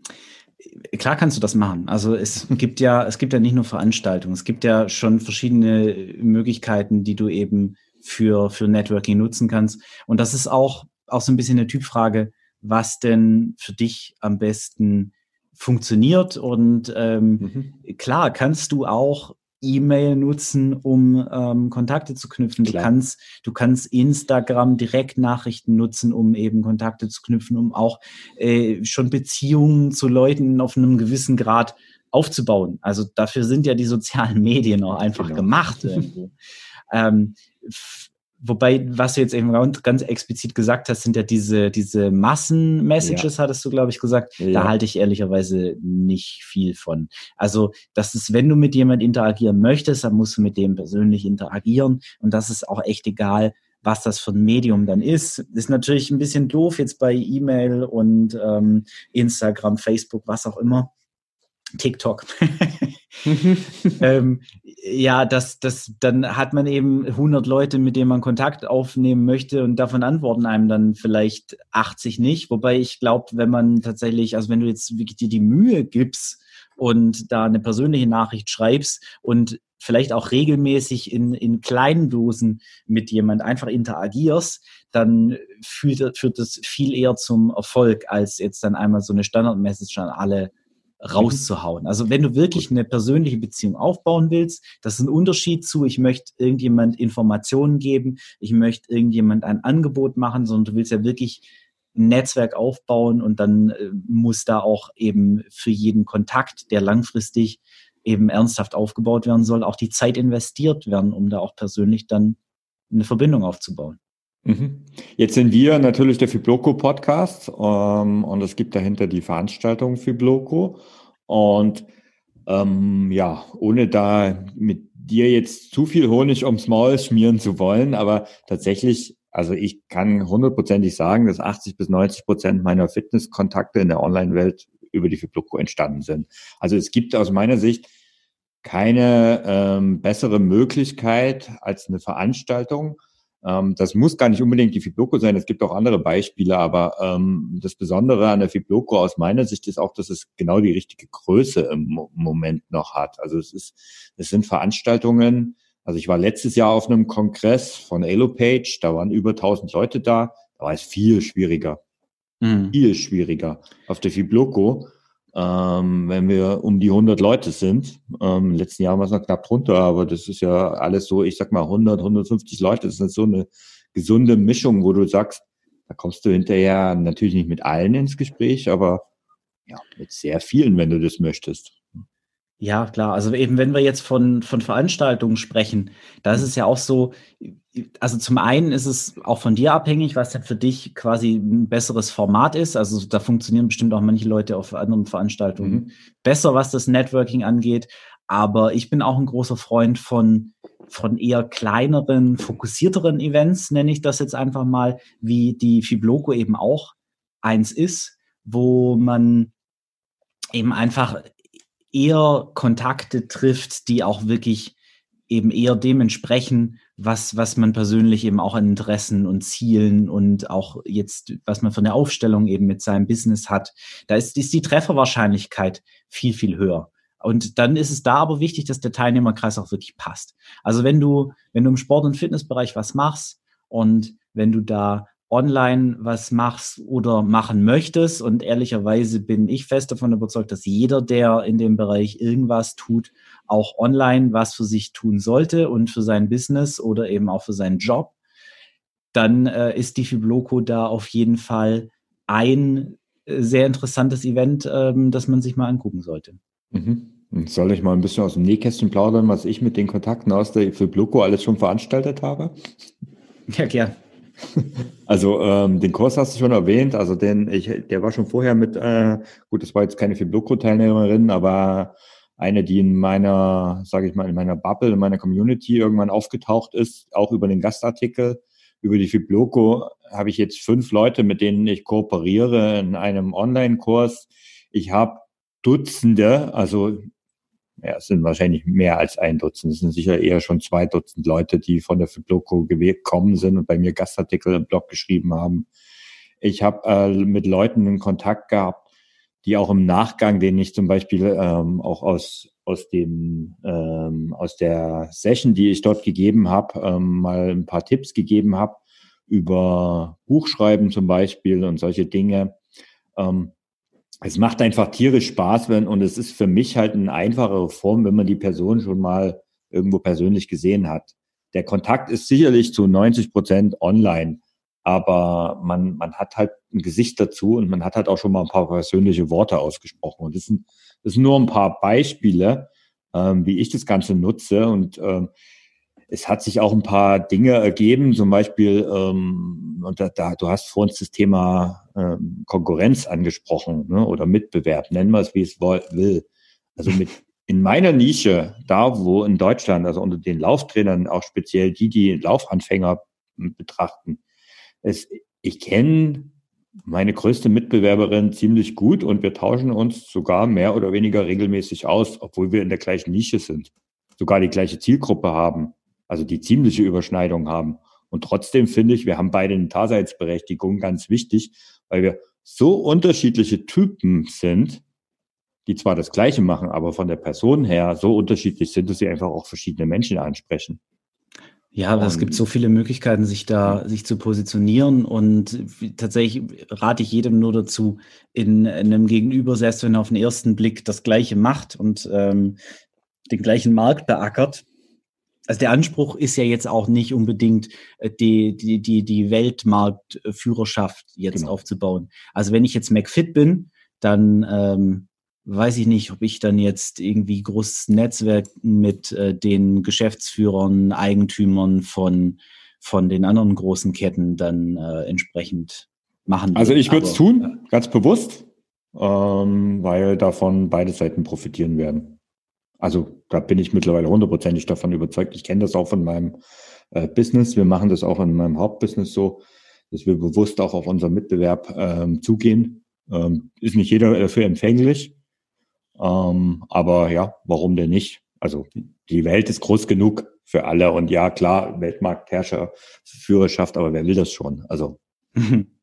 klar kannst du das machen. Also es gibt ja, es gibt ja nicht nur Veranstaltungen, es gibt ja schon verschiedene Möglichkeiten, die du eben für, für Networking nutzen kannst. Und das ist auch, auch so ein bisschen eine Typfrage, was denn für dich am besten funktioniert. Und ähm, mhm. klar kannst du auch E-Mail nutzen, um ähm, Kontakte zu knüpfen. Du kannst, du kannst Instagram Direktnachrichten nutzen, um eben Kontakte zu knüpfen, um auch äh, schon Beziehungen zu Leuten auf einem gewissen Grad aufzubauen. Also dafür sind ja die sozialen Medien auch einfach genau. gemacht ähm, Wobei, was du jetzt eben ganz explizit gesagt hast, sind ja diese, diese Massen-Messages, ja. hattest du, glaube ich, gesagt. Ja. Da halte ich ehrlicherweise nicht viel von. Also, das ist, wenn du mit jemand interagieren möchtest, dann musst du mit dem persönlich interagieren. Und das ist auch echt egal, was das für ein Medium dann ist. Ist natürlich ein bisschen doof jetzt bei E-Mail und ähm, Instagram, Facebook, was auch immer. TikTok. ähm, ja, das, das, dann hat man eben 100 Leute, mit denen man Kontakt aufnehmen möchte und davon antworten einem dann vielleicht 80 nicht. Wobei ich glaube, wenn man tatsächlich, also wenn du jetzt wirklich dir die Mühe gibst und da eine persönliche Nachricht schreibst und vielleicht auch regelmäßig in, in kleinen Dosen mit jemand einfach interagierst, dann führt, führt das viel eher zum Erfolg, als jetzt dann einmal so eine Standard-Message an alle rauszuhauen. Also wenn du wirklich eine persönliche Beziehung aufbauen willst, das ist ein Unterschied zu, ich möchte irgendjemand Informationen geben, ich möchte irgendjemand ein Angebot machen, sondern du willst ja wirklich ein Netzwerk aufbauen und dann äh, muss da auch eben für jeden Kontakt, der langfristig eben ernsthaft aufgebaut werden soll, auch die Zeit investiert werden, um da auch persönlich dann eine Verbindung aufzubauen. Mhm. Jetzt sind wir natürlich der Fibloco Podcast ähm, und es gibt dahinter die Veranstaltung Fibloco. Und ähm, ja, ohne da mit dir jetzt zu viel Honig ums Maul schmieren zu wollen, aber tatsächlich, also ich kann hundertprozentig sagen, dass 80 bis 90 Prozent meiner Fitnesskontakte in der Online-Welt über die Fibloco entstanden sind. Also es gibt aus meiner Sicht keine ähm, bessere Möglichkeit als eine Veranstaltung, ähm, das muss gar nicht unbedingt die Fibloco sein, es gibt auch andere Beispiele, aber ähm, das Besondere an der Fibloco aus meiner Sicht ist auch, dass es genau die richtige Größe im Mo Moment noch hat. Also es ist, es sind Veranstaltungen, also ich war letztes Jahr auf einem Kongress von Elopage, da waren über 1000 Leute da, da war es viel schwieriger. Mhm. Viel schwieriger. Auf der Fibloco ähm, wenn wir um die 100 Leute sind. Ähm, letzten Jahr war es noch knapp drunter, aber das ist ja alles so, ich sag mal 100, 150 Leute. Das ist so eine gesunde Mischung, wo du sagst, da kommst du hinterher natürlich nicht mit allen ins Gespräch, aber ja, mit sehr vielen, wenn du das möchtest. Ja, klar. Also eben, wenn wir jetzt von, von Veranstaltungen sprechen, da ist es ja auch so, also zum einen ist es auch von dir abhängig, was denn für dich quasi ein besseres Format ist. Also da funktionieren bestimmt auch manche Leute auf anderen Veranstaltungen mhm. besser, was das Networking angeht. Aber ich bin auch ein großer Freund von, von eher kleineren, fokussierteren Events, nenne ich das jetzt einfach mal, wie die Fibloco eben auch eins ist, wo man eben einfach eher Kontakte trifft, die auch wirklich eben eher dem entsprechen, was, was man persönlich eben auch an Interessen und Zielen und auch jetzt, was man für eine Aufstellung eben mit seinem Business hat, da ist, ist die Trefferwahrscheinlichkeit viel, viel höher. Und dann ist es da aber wichtig, dass der Teilnehmerkreis auch wirklich passt. Also wenn du, wenn du im Sport- und Fitnessbereich was machst und wenn du da online was machst oder machen möchtest. Und ehrlicherweise bin ich fest davon überzeugt, dass jeder, der in dem Bereich irgendwas tut, auch online was für sich tun sollte und für sein Business oder eben auch für seinen Job. Dann äh, ist die Fibloco da auf jeden Fall ein äh, sehr interessantes Event, ähm, das man sich mal angucken sollte. Mhm. Soll ich mal ein bisschen aus dem Nähkästchen plaudern, was ich mit den Kontakten aus der Fibloco alles schon veranstaltet habe? Ja, gern. Also ähm, den Kurs hast du schon erwähnt, also den ich, der war schon vorher mit, äh, gut, das war jetzt keine Fibloco-Teilnehmerin, aber eine, die in meiner, sage ich mal, in meiner Bubble, in meiner Community irgendwann aufgetaucht ist, auch über den Gastartikel. Über die Fibloco habe ich jetzt fünf Leute, mit denen ich kooperiere in einem Online-Kurs. Ich habe Dutzende, also ja, es sind wahrscheinlich mehr als ein Dutzend. Es sind sicher eher schon zwei Dutzend Leute, die von der Fibloco gekommen sind und bei mir Gastartikel im Blog geschrieben haben. Ich habe äh, mit Leuten in Kontakt gehabt, die auch im Nachgang, den ich zum Beispiel ähm, auch aus aus dem ähm, aus der Session, die ich dort gegeben habe, ähm, mal ein paar Tipps gegeben habe über Buchschreiben zum Beispiel und solche Dinge. Ähm, es macht einfach tierisch Spaß, wenn, und es ist für mich halt eine einfachere Form, wenn man die Person schon mal irgendwo persönlich gesehen hat. Der Kontakt ist sicherlich zu 90 Prozent online, aber man, man hat halt ein Gesicht dazu und man hat halt auch schon mal ein paar persönliche Worte ausgesprochen. Und das sind, das sind nur ein paar Beispiele, ähm, wie ich das Ganze nutze. Und ähm, es hat sich auch ein paar Dinge ergeben, zum Beispiel, ähm, und da, da, du hast vor uns das Thema ähm, Konkurrenz angesprochen ne, oder Mitbewerb, nennen wir es, wie es will. Also mit in meiner Nische, da wo in Deutschland, also unter den Lauftrainern, auch speziell die, die Laufanfänger betrachten, es, ich kenne meine größte Mitbewerberin ziemlich gut und wir tauschen uns sogar mehr oder weniger regelmäßig aus, obwohl wir in der gleichen Nische sind, sogar die gleiche Zielgruppe haben also die ziemliche Überschneidung haben. Und trotzdem finde ich, wir haben beide eine Daseinsberechtigung, ganz wichtig, weil wir so unterschiedliche Typen sind, die zwar das Gleiche machen, aber von der Person her so unterschiedlich sind, dass sie einfach auch verschiedene Menschen ansprechen. Ja, aber es gibt so viele Möglichkeiten, sich da, sich zu positionieren und tatsächlich rate ich jedem nur dazu, in, in einem Gegenüber, selbst wenn er auf den ersten Blick das Gleiche macht und ähm, den gleichen Markt beackert, also der Anspruch ist ja jetzt auch nicht unbedingt äh, die, die, die, die Weltmarktführerschaft jetzt genau. aufzubauen. Also wenn ich jetzt McFit bin, dann ähm, weiß ich nicht, ob ich dann jetzt irgendwie großes Netzwerk mit äh, den Geschäftsführern, Eigentümern von, von den anderen großen Ketten dann äh, entsprechend machen Also ich würde es tun, ja. ganz bewusst, ähm, weil davon beide Seiten profitieren werden. Also da bin ich mittlerweile hundertprozentig davon überzeugt. Ich kenne das auch von meinem äh, Business. Wir machen das auch in meinem Hauptbusiness so, dass wir bewusst auch auf unseren Mitbewerb ähm, zugehen. Ähm, ist nicht jeder dafür empfänglich. Ähm, aber ja, warum denn nicht? Also die Welt ist groß genug für alle und ja, klar, Weltmarktherrscher, Führerschaft, aber wer will das schon? Also.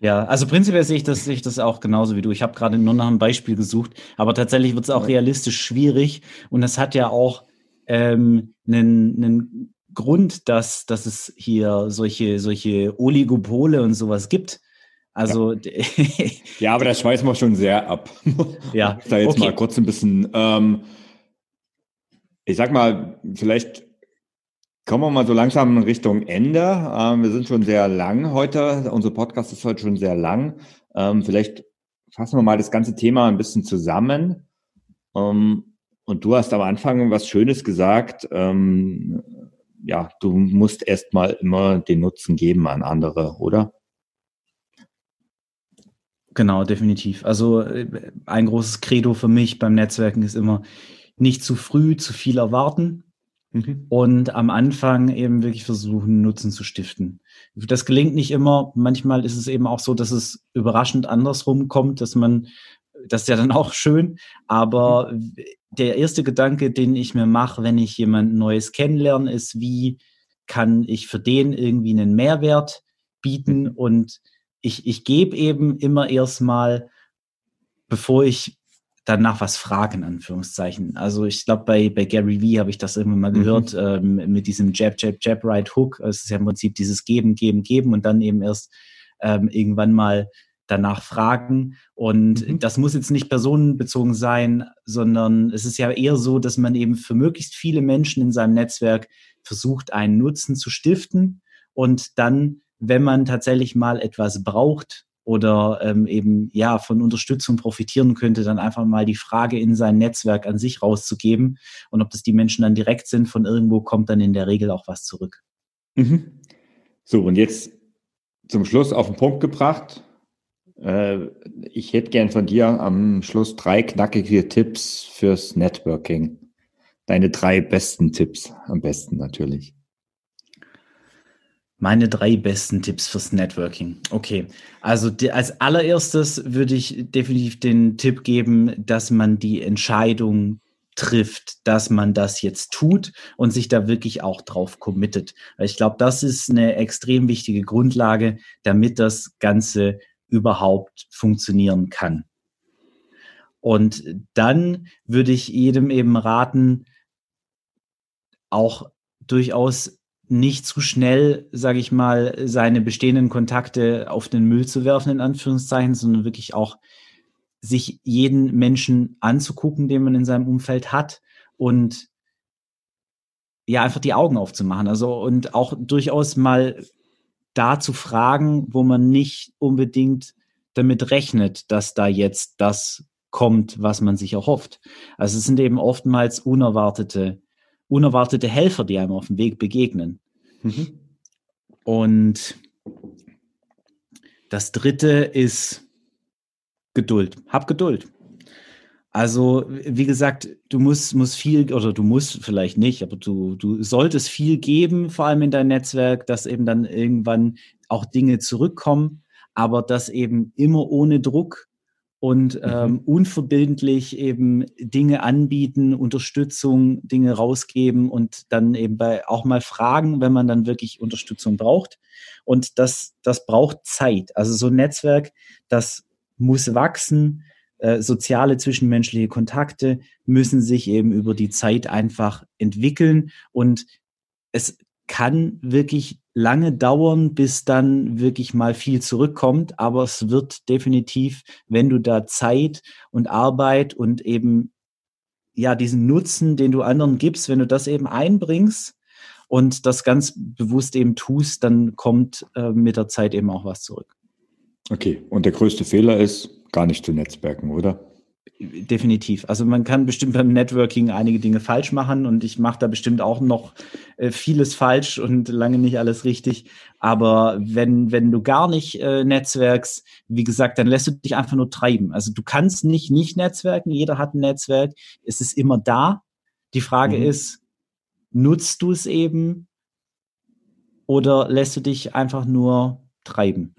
Ja, also prinzipiell sehe ich das, sehe ich das auch genauso wie du. Ich habe gerade nur nach einem Beispiel gesucht, aber tatsächlich wird es auch realistisch schwierig und das hat ja auch ähm, einen, einen Grund, dass, dass es hier solche, solche Oligopole und sowas gibt. Also ja. ja, aber das schmeißen wir schon sehr ab. Ja. da jetzt okay. mal kurz ein bisschen. Ähm, ich sag mal, vielleicht Kommen wir mal so langsam in Richtung Ende. Ähm, wir sind schon sehr lang heute. Unser Podcast ist heute schon sehr lang. Ähm, vielleicht fassen wir mal das ganze Thema ein bisschen zusammen. Ähm, und du hast am Anfang was Schönes gesagt. Ähm, ja, du musst erstmal immer den Nutzen geben an andere, oder? Genau, definitiv. Also äh, ein großes Credo für mich beim Netzwerken ist immer nicht zu früh zu viel erwarten, Mhm. Und am Anfang eben wirklich versuchen, Nutzen zu stiften. Das gelingt nicht immer. Manchmal ist es eben auch so, dass es überraschend andersrum kommt, dass man das ist ja dann auch schön, aber der erste Gedanke, den ich mir mache, wenn ich jemand Neues kennenlerne, ist, wie kann ich für den irgendwie einen Mehrwert bieten mhm. und ich, ich gebe eben immer erstmal, bevor ich danach was fragen, Anführungszeichen. Also ich glaube, bei, bei Gary Vee habe ich das irgendwann mal mhm. gehört, ähm, mit diesem Jab, Jab, Jab, Right Hook. Es ist ja im Prinzip dieses Geben, Geben, Geben und dann eben erst ähm, irgendwann mal danach fragen. Und mhm. das muss jetzt nicht personenbezogen sein, sondern es ist ja eher so, dass man eben für möglichst viele Menschen in seinem Netzwerk versucht, einen Nutzen zu stiften und dann, wenn man tatsächlich mal etwas braucht oder ähm, eben ja von Unterstützung profitieren könnte, dann einfach mal die Frage in sein Netzwerk an sich rauszugeben. Und ob das die Menschen dann direkt sind, von irgendwo kommt dann in der Regel auch was zurück. Mhm. So, und jetzt zum Schluss auf den Punkt gebracht. Äh, ich hätte gern von dir am Schluss drei knackige Tipps fürs Networking. Deine drei besten Tipps, am besten natürlich. Meine drei besten Tipps fürs Networking. Okay, also die, als allererstes würde ich definitiv den Tipp geben, dass man die Entscheidung trifft, dass man das jetzt tut und sich da wirklich auch drauf committet. Ich glaube, das ist eine extrem wichtige Grundlage, damit das Ganze überhaupt funktionieren kann. Und dann würde ich jedem eben raten, auch durchaus nicht zu schnell, sage ich mal, seine bestehenden Kontakte auf den Müll zu werfen, in Anführungszeichen, sondern wirklich auch sich jeden Menschen anzugucken, den man in seinem Umfeld hat und ja, einfach die Augen aufzumachen. Also und auch durchaus mal da zu fragen, wo man nicht unbedingt damit rechnet, dass da jetzt das kommt, was man sich erhofft. Also es sind eben oftmals unerwartete, unerwartete Helfer, die einem auf dem Weg begegnen. Mhm. Und das dritte ist Geduld. Hab Geduld. Also, wie gesagt, du musst, musst viel, oder du musst vielleicht nicht, aber du, du solltest viel geben, vor allem in dein Netzwerk, dass eben dann irgendwann auch Dinge zurückkommen, aber das eben immer ohne Druck und mhm. ähm, unverbindlich eben Dinge anbieten, Unterstützung, Dinge rausgeben und dann eben bei auch mal fragen, wenn man dann wirklich Unterstützung braucht. Und das, das braucht Zeit. Also so ein Netzwerk, das muss wachsen. Äh, soziale zwischenmenschliche Kontakte müssen sich eben über die Zeit einfach entwickeln und es kann wirklich lange dauern, bis dann wirklich mal viel zurückkommt, aber es wird definitiv, wenn du da Zeit und Arbeit und eben ja diesen Nutzen, den du anderen gibst, wenn du das eben einbringst und das ganz bewusst eben tust, dann kommt äh, mit der Zeit eben auch was zurück. Okay, und der größte Fehler ist, gar nicht zu netzwerken, oder? Definitiv. Also man kann bestimmt beim Networking einige Dinge falsch machen und ich mache da bestimmt auch noch äh, vieles falsch und lange nicht alles richtig. Aber wenn, wenn du gar nicht äh, netzwerkst, wie gesagt, dann lässt du dich einfach nur treiben. Also du kannst nicht nicht netzwerken, jeder hat ein Netzwerk, es ist immer da. Die Frage mhm. ist, nutzt du es eben oder lässt du dich einfach nur treiben?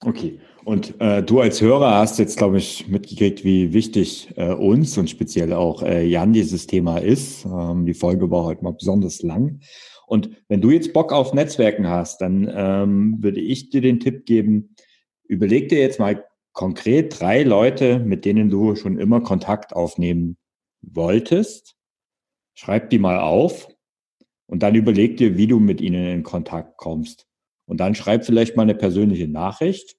Okay. Und äh, du als Hörer hast jetzt, glaube ich, mitgekriegt, wie wichtig äh, uns und speziell auch äh, Jan dieses Thema ist. Ähm, die Folge war heute mal besonders lang. Und wenn du jetzt Bock auf Netzwerken hast, dann ähm, würde ich dir den Tipp geben, überleg dir jetzt mal konkret drei Leute, mit denen du schon immer Kontakt aufnehmen wolltest. Schreib die mal auf und dann überleg dir, wie du mit ihnen in Kontakt kommst. Und dann schreib vielleicht mal eine persönliche Nachricht,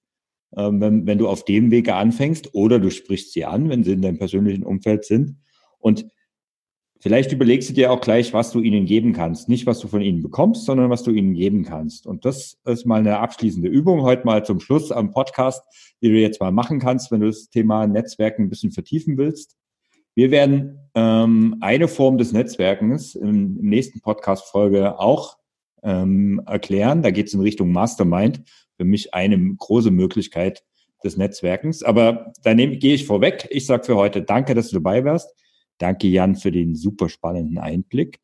ähm, wenn, wenn du auf dem Wege anfängst, oder du sprichst sie an, wenn sie in deinem persönlichen Umfeld sind. Und vielleicht überlegst du dir auch gleich, was du ihnen geben kannst. Nicht, was du von ihnen bekommst, sondern was du ihnen geben kannst. Und das ist mal eine abschließende Übung heute mal zum Schluss am Podcast, die du jetzt mal machen kannst, wenn du das Thema Netzwerken ein bisschen vertiefen willst. Wir werden ähm, eine Form des Netzwerkens im, im nächsten Podcast-Folge auch ähm, erklären. Da geht es in Richtung Mastermind. Für mich eine große Möglichkeit des Netzwerkens. Aber da gehe ich vorweg. Ich sage für heute danke, dass du dabei warst. Danke, Jan, für den super spannenden Einblick.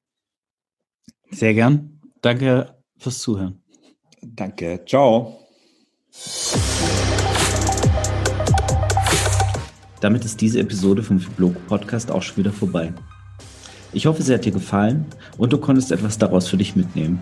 Sehr gern. Danke fürs Zuhören. Danke. Ciao. Damit ist diese Episode vom Fibloco Podcast auch schon wieder vorbei. Ich hoffe, sie hat dir gefallen und du konntest etwas daraus für dich mitnehmen.